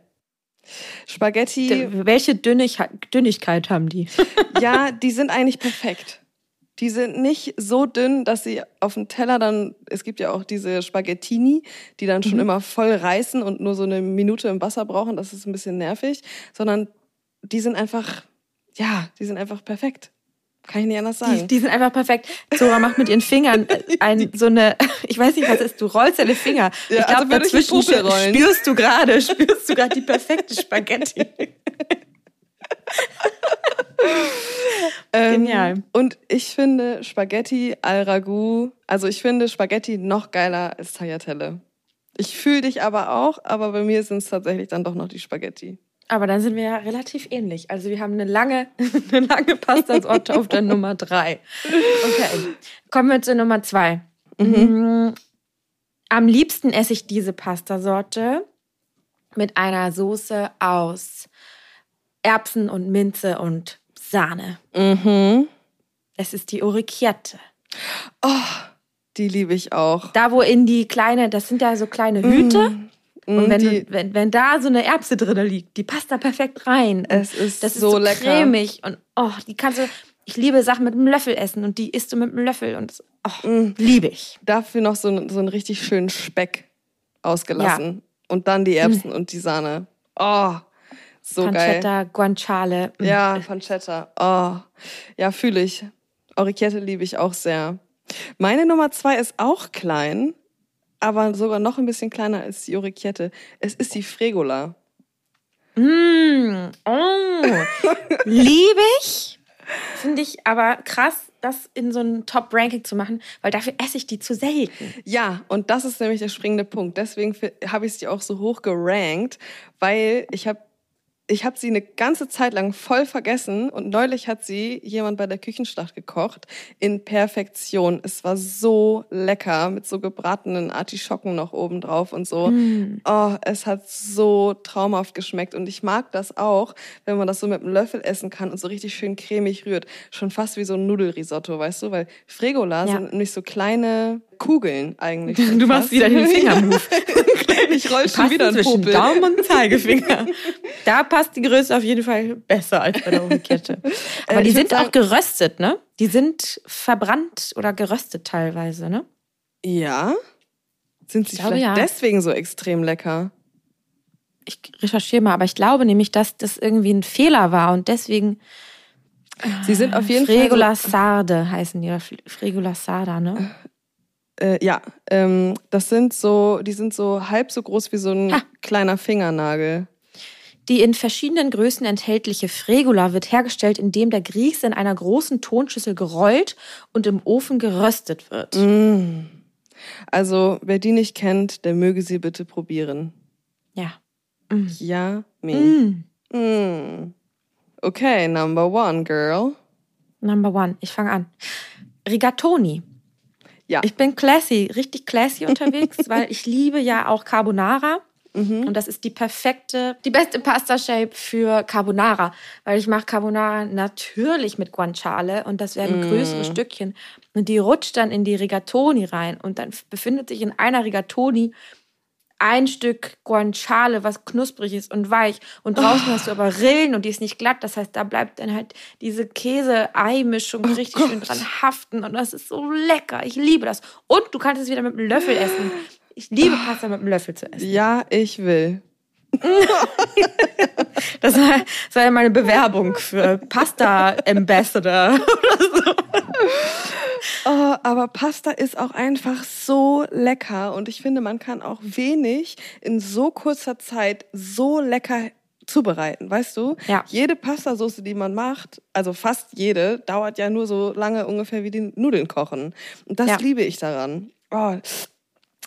Spaghetti. Welche Dünnigkeit haben die? ja, die sind eigentlich perfekt. Die sind nicht so dünn, dass sie auf dem Teller dann, es gibt ja auch diese Spaghettini, die dann schon mhm. immer voll reißen und nur so eine Minute im Wasser brauchen, das ist ein bisschen nervig, sondern die sind einfach, ja, die sind einfach perfekt. Kann ich nicht anders sagen. Die, die sind einfach perfekt. Zora macht mit ihren Fingern ein, so eine, ich weiß nicht, was ist, du rollst deine Finger. Ja, ich glaube, also ich dazwischen rollen. spürst du gerade, spürst du gerade die perfekte Spaghetti. Ähm, Genial. Und ich finde Spaghetti al Ragout, also ich finde Spaghetti noch geiler als Tagliatelle. Ich fühle dich aber auch, aber bei mir sind es tatsächlich dann doch noch die Spaghetti. Aber dann sind wir ja relativ ähnlich. Also wir haben eine lange, eine lange Pastasorte auf der Nummer drei. Okay. Kommen wir zur Nummer zwei. Mm, Am liebsten esse ich diese Pastasorte mit einer Soße aus Erbsen und Minze und Sahne. Mhm. Es ist die Orecchiette. Die liebe ich auch. Da, wo in die kleine, das sind ja so kleine Hüte. Und Mm, wenn, die, wenn, wenn da so eine Erbse drin liegt, die passt da perfekt rein. Es ist das ist so so, lecker. cremig und oh, die kannst du. Ich liebe Sachen mit einem Löffel essen und die isst du mit einem Löffel und oh, Mm. liebe ich. dafür noch so, einen- so einen richtig schönen Speck ausgelassen. Und dann die Erbsen und die Sahne. Oh, so geil. Pancetta, Guanciale. mm. Ja, Pancetta. Oh, ja, fühle ich. Orecchiette liebe ich auch sehr. Meine Nummer zwei ist auch klein, aber sogar noch ein bisschen kleiner als die Orecchiette. Es ist die Fregola. Mm, oh, liebe ich. Finde ich aber krass, das in so ein Top-Ranking zu machen, weil dafür esse ich die zu selten. Ja, und das ist nämlich der springende Punkt. Deswegen habe ich sie auch so hoch gerankt, weil ich habe ich habe sie eine ganze Zeit lang voll vergessen und neulich hat sie jemand bei der Küchenschlacht gekocht in Perfektion. Es war so lecker mit so gebratenen Artischocken noch oben drauf und so. Oh, es hat so traumhaft geschmeckt und ich mag das auch, wenn man das so mit einem Löffel essen kann und so richtig schön cremig rührt. Schon fast wie so ein Nudelrisotto, weißt du? Weil Fregola Ja. sind nämlich so kleine Kugeln eigentlich. Du machst wieder den Fingermove. Ich roll schon wieder einen zwischen Popel. Daumen und Zeigefinger. Da passt die Größe auf jeden Fall besser als bei der Orecchiette. Aber Äh, die sind auch sagen- geröstet, ne? Die sind verbrannt oder geröstet teilweise, ne? Ja? Sind sie glaube, vielleicht ja. deswegen so extrem lecker? Ich recherchiere mal, aber ich glaube nämlich, dass das irgendwie ein Fehler war und deswegen Sie sind auf jeden Fregola Sarde heißen die, oder Fregola Sarda, ne? Äh, ja, ähm, das sind so, die sind so halb so groß wie so ein Ha. kleiner Fingernagel. Die in verschiedenen Größen enthaltliche Fregola wird hergestellt, indem der Grieß in einer großen Tonschüssel gerollt und im Ofen geröstet wird. Mm. Also, wer die nicht kennt, der möge sie bitte probieren. Ja. Ja, me. Mm. Mm. Okay, number one, girl. Number one. Ich fange an. Rigatoni. Ja. Ich bin classy, richtig classy unterwegs, weil ich liebe ja auch Carbonara. Mhm. Und das ist die perfekte, die beste Pasta-Shape für Carbonara. Weil ich mache Carbonara natürlich mit Guanciale und das werden Mm. größere Stückchen. Und die rutscht dann in die Rigatoni rein. Und dann befindet sich in einer Rigatoni ein Stück Guanciale, was knusprig ist und weich. Und draußen hast du aber Rillen und die ist nicht glatt. Das heißt, da bleibt dann halt diese Käse-Ei-Mischung richtig schön dran haften. Und das ist so lecker. Ich liebe das. Und du kannst es wieder mit einem Löffel essen. Ich liebe Pasta mit einem Löffel zu essen. Ja, ich will. Das war, das war ja meine Bewerbung für Pasta Ambassador. Oh, aber Pasta ist auch einfach so lecker und ich finde, man kann auch wenig in so kurzer Zeit so lecker zubereiten, weißt du? Ja. Jede Pastasauce, die man macht, also fast jede, dauert ja nur so lange ungefähr wie die Nudeln kochen. Und das Ja. liebe ich daran. Oh,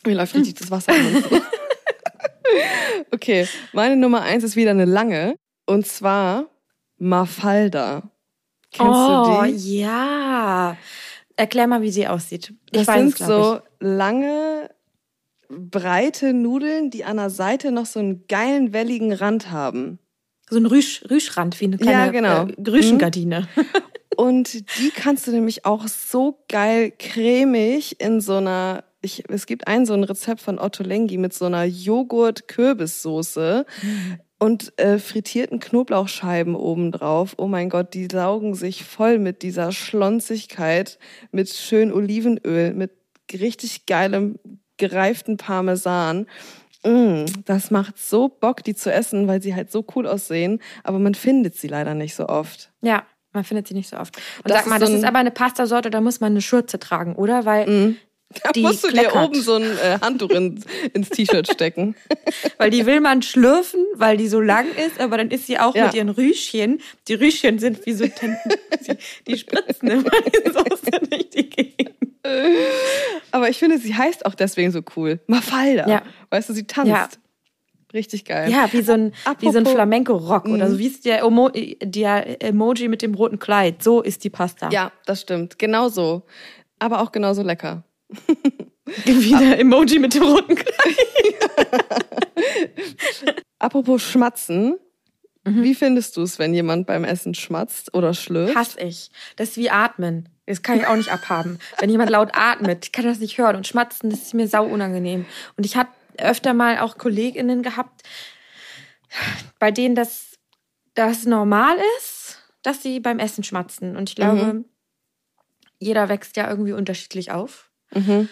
mir läuft richtig das Wasser okay, meine Nummer eins ist wieder eine lange und zwar Mafalda. Kennst oh, du die? ja. Erklär mal, wie sie aussieht. Ich Das weiß sind es, so lange, breite Nudeln, die an der Seite noch so einen geilen, welligen Rand haben. ich. So ein Rüsch, Rüschrand, wie eine kleine Ja, genau. äh, Rüschengardine. Und die kannst du nämlich auch so geil cremig in so einer, ich, es gibt ein so ein Rezept von Otto Lengi mit so einer Joghurt-Kürbissoße und äh, frittierten Knoblauchscheiben obendrauf. Oh mein Gott, die saugen sich voll mit dieser Schlonzigkeit, mit schön Olivenöl, mit richtig geilem gereiften Parmesan. Mm, das macht so Bock, die zu essen, weil sie halt so cool aussehen, aber man findet sie leider nicht so oft. Ja, Man findet sie nicht so oft. Und Das sag mal, so das ist aber eine Pastasorte, da muss man eine Schürze tragen, oder? Weil Da die musst du dir kleckert. oben so ein äh, Handtuch in, ins T-Shirt stecken. Weil die will man schlürfen, weil die so lang ist, aber dann ist sie auch Ja. mit ihren Rüschchen. Die Rüschchen sind wie so Tenten. die, spritzen immer die durch die Gegend. Aber ich finde, sie heißt auch deswegen so cool. Mafalda. Ja. Weißt du, sie tanzt. Ja. Richtig geil. Ja, wie so ein, wie so ein Flamenco-Rock oder so. Wie ist der, Emo der Emoji mit dem roten Kleid? So ist die Pasta. Ja, das stimmt. Genau so. Aber auch genauso lecker. Wie der Emoji mit dem roten Kleid. Apropos Schmatzen. Wie findest du es, wenn jemand beim Essen schmatzt oder schlürft? Hass ich. Das ist wie Atmen. Das kann ich auch nicht abhaben. Wenn jemand laut atmet, ich kann das nicht hören. Und schmatzen, das ist mir sau unangenehm. Und ich hatte öfter mal auch KollegInnen gehabt, bei denen das, das normal ist, dass sie beim Essen schmatzen. Und ich glaube, jeder wächst ja irgendwie unterschiedlich auf. Mhm.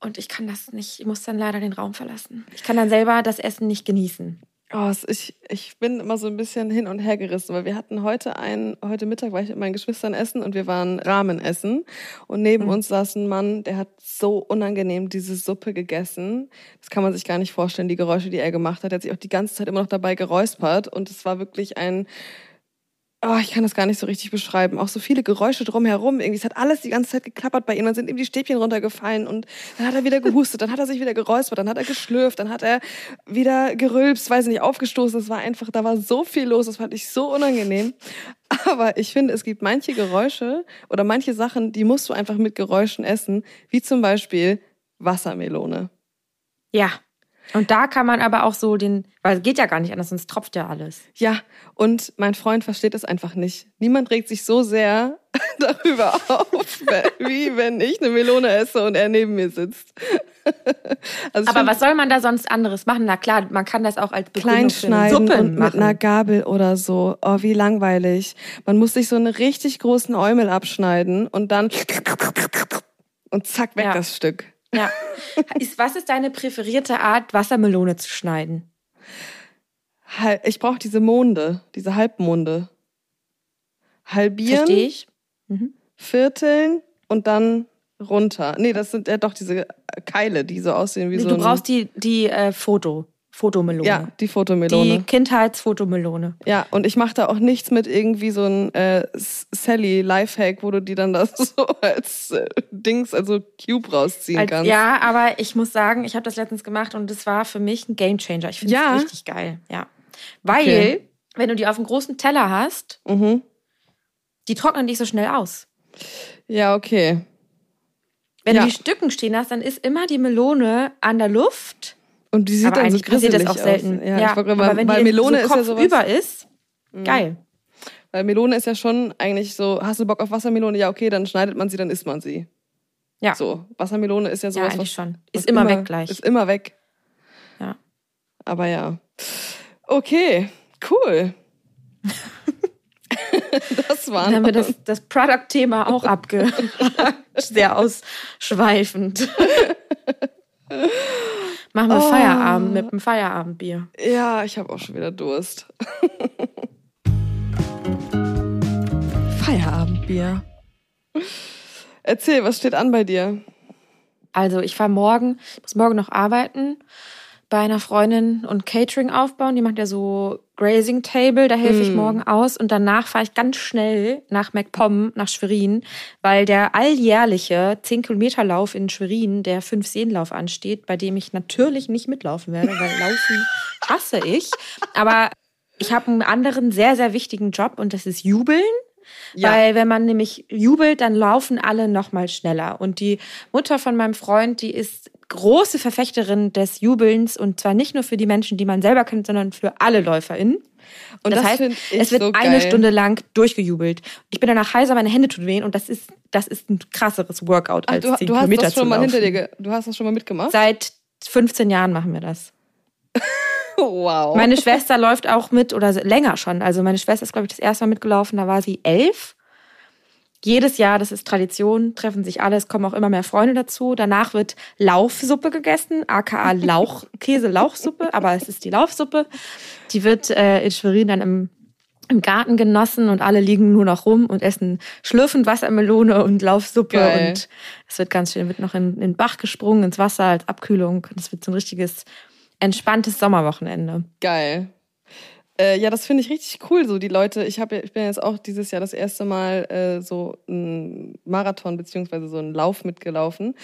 Und ich kann das nicht, ich muss dann leider den Raum verlassen. Ich kann dann selber das Essen nicht genießen. Oh, ich, ich bin immer so ein bisschen hin und her gerissen, weil wir hatten heute einen, heute Mittag war ich mit meinen Geschwistern essen und wir waren Ramen essen. Und neben uns saß ein Mann, der hat so unangenehm diese Suppe gegessen. Das kann man sich gar nicht vorstellen, die Geräusche, die er gemacht hat. Er hat sich auch die ganze Zeit immer noch dabei geräuspert und es war wirklich ein, Oh, ich kann das gar nicht so richtig beschreiben. Auch so viele Geräusche drumherum. Irgendwie, es hat alles die ganze Zeit geklappert bei ihm. Dann sind ihm die Stäbchen runtergefallen und dann hat er wieder gehustet, dann hat er sich wieder geräuspert, dann hat er geschlürft, dann hat er wieder gerülpst, weiß ich nicht, aufgestoßen. Es war einfach, da war so viel los. Das fand ich so unangenehm. Aber ich finde, es gibt manche Geräusche oder manche Sachen, die musst du einfach mit Geräuschen essen. Wie zum Beispiel Wassermelone. Ja. Und da kann man aber auch so den, weil es geht ja gar nicht anders, sonst tropft ja alles. Ja, und mein Freund versteht es einfach nicht. Niemand regt sich so sehr darüber auf, wie wenn ich eine Melone esse und er neben mir sitzt. Also Aber was soll man da sonst anderes machen? Na klar, man kann das auch als Begründung für kleinschneiden Suppe und mit machen. einer Gabel oder so. Oh, wie langweilig. Man muss sich so einen richtig großen Eumel abschneiden und dann und zack weg Ja. das Stück. Ja. Ist, was ist deine präferierte Art, Wassermelone zu schneiden? Ich brauche diese Monde, diese Halbmonde. Halbieren, Verstehe ich. vierteln und dann runter. Nee, das sind ja doch diese Keile, die so aussehen wie Nee, so du brauchst die, die äh, Foto, Fotomelone. Ja, die Fotomelone. Die Kindheitsfotomelone. Ja, und ich mache da auch nichts mit irgendwie so ein äh, Sally Lifehack, wo du die dann da so als äh, Dings, also Cube rausziehen Als, kannst. ja, aber ich muss sagen, ich habe das letztens gemacht und das war für mich ein Gamechanger. Ich finde es Ja? richtig geil. Ja. Weil, Okay. wenn du die auf einem großen Teller hast, Mhm. die trocknen nicht so schnell aus. Ja, okay. Wenn Ja. du die Stücken stehen hast, dann ist immer die Melone an der Luft. Und die sieht aber dann so passiert das grisselig auch selten. aus. Ja, ich wollte gerade aber mal- wenn weil die Melone so ist ja über ist, geil. Weil Melone ist ja schon eigentlich so, hast du Bock auf Wassermelone? Ja, okay, dann schneidet man sie, dann isst man sie. Ja. So, Wassermelone ist ja Ja, sowas, eigentlich was, schon. Ist immer weg gleich. Ist immer weg. Ja. Aber ja. Okay, cool. das Dann waren haben wir das, das Product-Thema auch abge... Sehr ausschweifend. Machen wir Oh. Feierabend mit dem Feierabendbier. Ja, ich habe auch schon wieder Durst. Feierabendbier. Erzähl, was steht an bei dir? Also ich fahre morgen, ich muss morgen noch arbeiten bei einer Freundin und Catering aufbauen. Die macht ja so Grazing Table, da helfe ich morgen aus. Und danach fahre ich ganz schnell nach MacPom, nach Schwerin, weil der alljährliche 10-Kilometer-Lauf in Schwerin, der Fünf-Seenlauf ansteht, bei dem ich natürlich nicht mitlaufen werde, weil Laufen hasse ich. Aber ich habe einen anderen sehr, sehr wichtigen Job und das ist Jubeln. Ja. Weil wenn man nämlich jubelt, dann laufen alle noch mal schneller. Und die Mutter von meinem Freund, die ist große Verfechterin des Jubelns und zwar nicht nur für die Menschen, die man selber kennt, sondern für alle LäuferInnen. Und das, das heißt, es wird so eine. Stunde lang durchgejubelt. Ich bin danach heiser, meine Hände tun weh und das ist, das ist ein krasseres Workout Ach, als du, 10 du hast Kilometer das schon mal hinter dir, du hast das schon mal mitgemacht? Seit 15 Jahren machen wir das. wow. Meine Schwester läuft auch mit oder länger schon. Also meine Schwester ist, glaube ich, das erste Mal mitgelaufen, da war sie elf. Jedes Jahr, das ist Tradition, treffen sich alle, es kommen auch immer mehr Freunde dazu. Danach wird Laufsuppe gegessen, aka Lauch, Käse-Lauchsuppe, aber es ist die Laufsuppe. Die wird äh, in Schwerin dann im im Garten genossen und alle liegen nur noch rum und essen schlürfend Wassermelone und Laufsuppe Geil. und es wird ganz schön, wird noch in, in den Bach gesprungen, ins Wasser als Abkühlung. Es wird so ein richtiges entspanntes Sommerwochenende. Geil. Äh, ja, das finde ich richtig cool. So die Leute, ich habe, ich bin jetzt auch dieses Jahr das erste Mal äh, so einen Marathon beziehungsweise so einen Lauf mitgelaufen.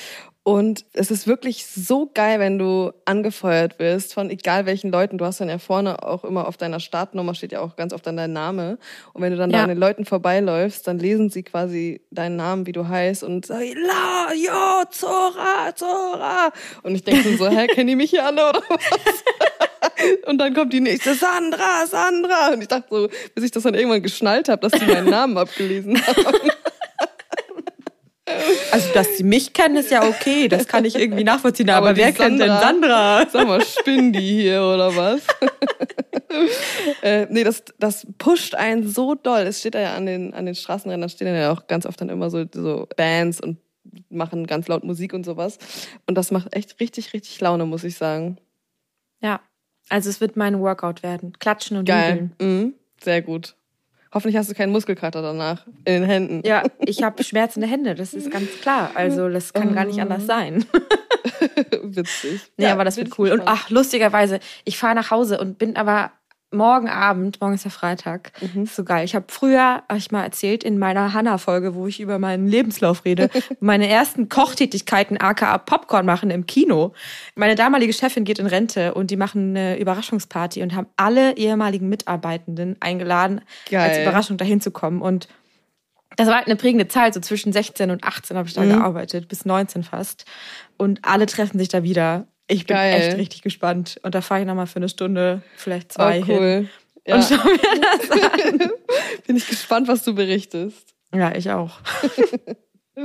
Und es ist wirklich so geil, wenn du angefeuert wirst von egal welchen Leuten. Du hast dann ja vorne auch immer auf deiner Startnummer steht ja auch ganz oft dann dein Name. Und wenn du dann da Ja. an den Leuten vorbeiläufst, dann lesen sie quasi deinen Namen, wie du heißt und sagen, La, jo, Zora, Zora. Und ich denke so, hä, kennen die mich hier alle oder was? Und dann kommt die nächste, Sandra, Sandra. Und ich dachte so, bis ich das dann irgendwann geschnallt habe, dass sie meinen Namen abgelesen haben. Also, dass sie mich kennen, ist ja okay. Das kann ich irgendwie nachvollziehen. Aber, Aber wer kennt denn Sandra? Sandra? Sag mal, spinnen die hier oder was? äh, nee, das, das pusht einen so doll. Es steht da ja an den, an den Straßenrändern, stehen ja auch ganz oft dann immer so, so Bands und machen ganz laut Musik und sowas. Und das macht echt richtig, richtig Laune, muss ich sagen. Ja. Also, es wird mein Workout werden. Klatschen und Geil. jubeln. Mhm. Sehr gut. Hoffentlich hast du keinen Muskelkater danach in den Händen. Ja, ich habe schmerzende Hände, das ist ganz klar. Also, das kann gar nicht anders sein. Witzig. Nee, aber das wird cool. Und gespannt. ach, lustigerweise, ich fahre nach Hause und bin aber morgen Abend, morgen ist ja Freitag, Mhm. ist so geil. Ich habe früher, habe ich mal erzählt, in meiner Hanna-Folge, wo ich über meinen Lebenslauf rede, meine ersten Kochtätigkeiten aka Popcorn machen im Kino. Meine damalige Chefin geht in Rente und die machen eine Überraschungsparty und haben alle ehemaligen Mitarbeitenden eingeladen, Geil. als Überraschung dahin zu kommen. Und das war halt eine prägende Zeit, so zwischen 16 und 18 habe ich da Mhm. gearbeitet, bis 19 fast. Und alle treffen sich da wieder. Ich bin Geil. echt richtig gespannt. Und da fahre ich nochmal für eine Stunde, vielleicht Oh, zwei hin. cool. Ja. Und schau mir das an. Bin ich gespannt, was du berichtest. Ja, ich auch.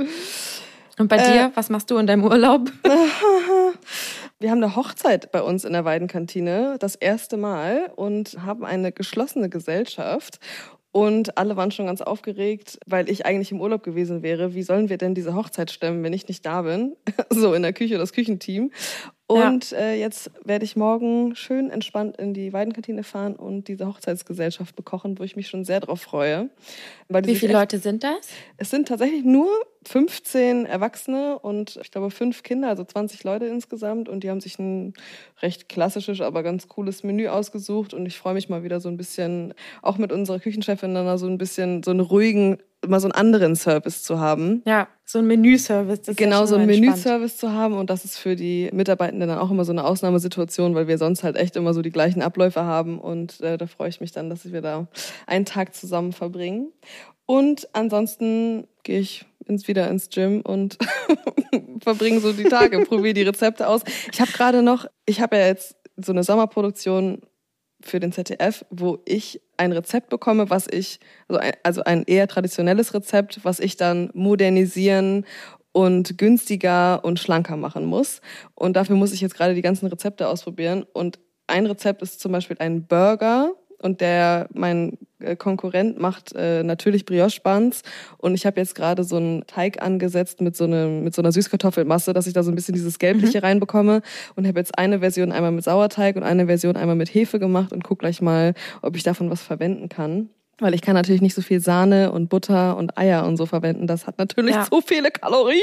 Und bei Äh. dir, was machst du in deinem Urlaub? Wir haben eine Hochzeit bei uns in der Weidenkantine, das erste Mal, und haben eine geschlossene Gesellschaft. Und alle waren schon ganz aufgeregt, weil ich eigentlich im Urlaub gewesen wäre. Wie sollen wir denn diese Hochzeit stemmen, wenn ich nicht da bin? So in der Küche, das Küchenteam. Und äh, jetzt werde ich morgen schön entspannt in die Weidenkantine fahren und diese Hochzeitsgesellschaft bekochen, wo ich mich schon sehr drauf freue. Wie viele Leute sind das? Es sind tatsächlich nur 15 Erwachsene und ich glaube fünf Kinder, also 20 Leute insgesamt. Und die haben sich ein recht klassisches, aber ganz cooles Menü ausgesucht. Und ich freue mich mal wieder so ein bisschen, auch mit unserer Küchenchefin dann so ein bisschen so einen ruhigen, mal so einen anderen Service zu haben. Ja, so ein Menüservice. das ja Genau, schon so einen. Menüservice zu haben und das ist für die Mitarbeitenden dann auch immer so eine Ausnahmesituation, weil wir sonst halt echt immer so die gleichen Abläufe haben und äh, da freue ich mich dann, dass wir da einen Tag zusammen verbringen. Und ansonsten gehe ich ins, wieder ins Gym und verbringe so die Tage, probiere die Rezepte aus. Ich habe gerade noch, ich habe ja jetzt so eine Sommerproduktion für den ZDF, wo ich ein Rezept bekomme, was ich, also ein, also ein eher traditionelles Rezept, was ich dann modernisieren und günstiger und schlanker machen muss. Und dafür muss ich jetzt gerade die ganzen Rezepte ausprobieren. Und ein Rezept ist zum Beispiel ein Burger. Und der, mein äh, Konkurrent macht äh, natürlich Brioche-Buns. Und ich habe jetzt gerade so einen Teig angesetzt mit so, einem, mit so einer Süßkartoffelmasse, dass ich da so ein bisschen dieses Gelbliche reinbekomme. Und habe jetzt eine Version einmal mit Sauerteig und eine Version einmal mit Hefe gemacht und guck gleich mal, ob ich davon was verwenden kann. Weil ich kann natürlich nicht so viel Sahne und Butter und Eier und so verwenden. Das hat natürlich Ja. so viele Kalorien.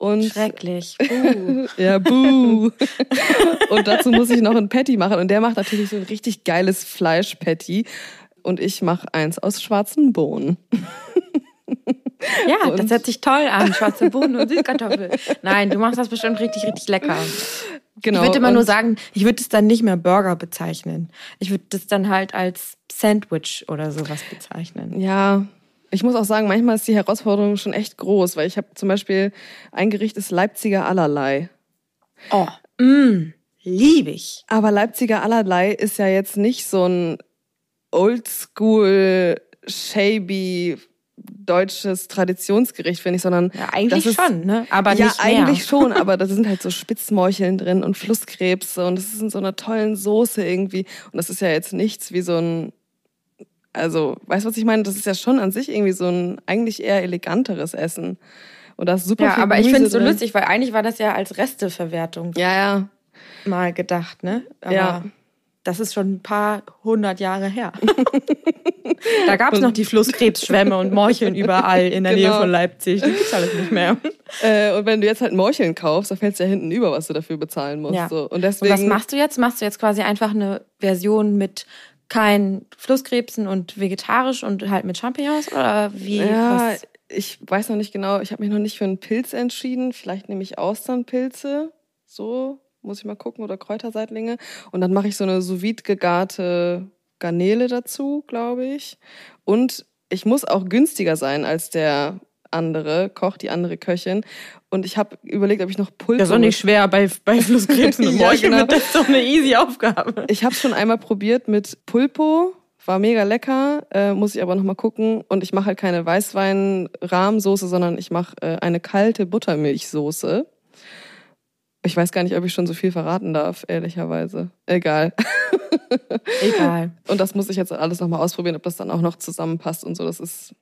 Und Schrecklich. Uh. ja, buh. und dazu muss ich noch ein Patty machen. Und der macht natürlich so ein richtig geiles Fleisch-Patty. Und ich mache eins aus schwarzen Bohnen. Ja, Und- das hört sich toll an. Schwarze Bohnen und Süßkartoffel. Nein, du machst das bestimmt richtig, richtig lecker. Genau. ich würde immer nur sagen, ich würde es dann nicht mehr Burger bezeichnen. Ich würde das dann halt als Sandwich oder sowas bezeichnen. Ja, ich muss auch sagen, manchmal ist die Herausforderung schon echt groß, weil ich habe zum Beispiel ein Gericht ist Leipziger allerlei. Oh, mm, liebe ich. Aber Leipziger allerlei ist ja jetzt nicht so ein oldschool, shabby deutsches Traditionsgericht, finde ich, sondern Ja, eigentlich ist, schon, ne? Aber ja, nicht mehr. eigentlich schon, aber da sind halt so Spitzmorcheln drin und Flusskrebse und das ist in so einer tollen Soße irgendwie. Und das ist ja jetzt nichts wie so ein, also, weißt du, was ich meine? Das ist ja schon an sich irgendwie so ein eigentlich eher eleganteres Essen. Und da ist super Ja, viel aber ich Gemüse finde es so lustig, weil eigentlich war das ja als Resteverwertung Ja, ja. mal gedacht, ne? Aber Ja. das ist schon ein paar hundert Jahre her. da gab es noch die Flusskrebsschwämme und Morcheln überall in der genau. Nähe von Leipzig. Die gibt's alles nicht mehr. Äh, und wenn du jetzt halt Morcheln kaufst, dann fällt es ja hinten über, was du dafür bezahlen musst. Ja. So. Und, deswegen, und was machst du jetzt? Machst du jetzt quasi einfach eine Version mit kein Flusskrebsen und vegetarisch und halt mit Champignons oder wie? Ja, was? ich weiß noch nicht genau. Ich habe mich noch nicht für einen Pilz entschieden. Vielleicht nehme ich Austernpilze. So muss ich mal gucken oder Kräuterseitlinge. Und dann mache ich so eine sous gegarte Garnele dazu, glaube ich. Und ich muss auch günstiger sein als der andere Koch, die andere Köchin. Und ich habe überlegt, ob ich noch Pulver. Das ist doch nicht schwer bei, bei Flusskrebsen und ja, genau. Das ist doch eine easy Aufgabe. Ich habe schon einmal probiert mit Pulpo. War mega lecker, äh, muss ich aber noch mal gucken. Und ich mache halt keine Weißwein-Rahmsoße, sondern ich mache äh, eine kalte Buttermilchsoße. Ich weiß gar nicht, ob ich schon so viel verraten darf, ehrlicherweise. Egal. Egal. Und das muss ich jetzt alles nochmal ausprobieren, ob das dann auch noch zusammenpasst und so. Das ist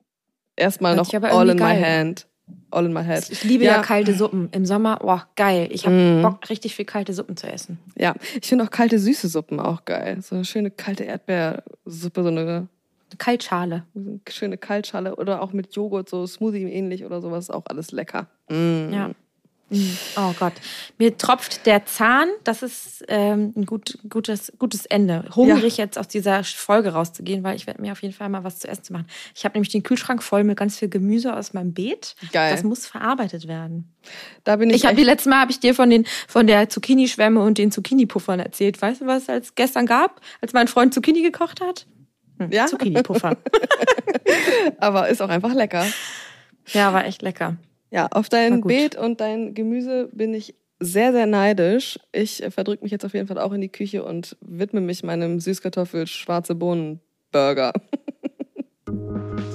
erstmal noch all in geil. my hand. All in my head. Ich liebe ja, ja kalte Suppen. Im Sommer, boah, geil. Ich habe mm. Bock, richtig viel kalte Suppen zu essen. Ja, ich finde auch kalte süße Suppen auch geil. So eine schöne kalte Erdbeersuppe, so eine Kaltschale. Eine schöne Kaltschale oder auch mit Joghurt, so Smoothie ähnlich oder sowas, auch alles lecker. Mm. Ja. Oh Gott. Mir tropft der Zahn. Das ist ähm, ein gut, gutes, gutes Ende. Hungrig ja. jetzt aus dieser Folge rauszugehen, weil ich werde mir auf jeden Fall mal was zu essen zu machen. Ich habe nämlich den Kühlschrank voll mit ganz viel Gemüse aus meinem Beet. Geil. Das muss verarbeitet werden. Da bin ich. Ich habe die letzte Mal habe ich dir von den von der Zucchini-Schwämme und den Zucchini-Puffern erzählt. Weißt du, was es gestern gab, als mein Freund Zucchini gekocht hat? Hm, ja. Zucchini-Puffer. Aber ist auch einfach lecker. Ja, war echt lecker. Ja, auf dein Beet und dein Gemüse bin ich sehr, sehr neidisch. Ich verdrücke mich jetzt auf jeden Fall auch in die Küche und widme mich meinem Süßkartoffel-Schwarze Bohnen-Burger.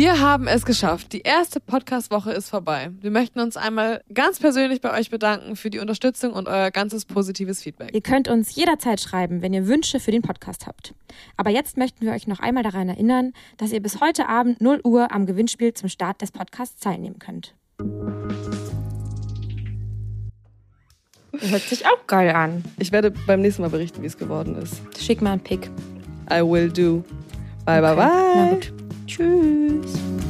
Wir haben es geschafft. Die erste Podcast-Woche ist vorbei. Wir möchten uns einmal ganz persönlich bei euch bedanken für die Unterstützung und euer ganzes positives Feedback. Ihr könnt uns jederzeit schreiben, wenn ihr Wünsche für den Podcast habt. Aber jetzt möchten wir euch noch einmal daran erinnern, dass ihr bis heute Abend 0 Uhr am Gewinnspiel zum Start des Podcasts teilnehmen könnt. Hört sich auch geil an. Ich werde beim nächsten Mal berichten, wie es geworden ist. Schick mal einen Pick. I will do. Bye, okay. bye, bye. Tschüss.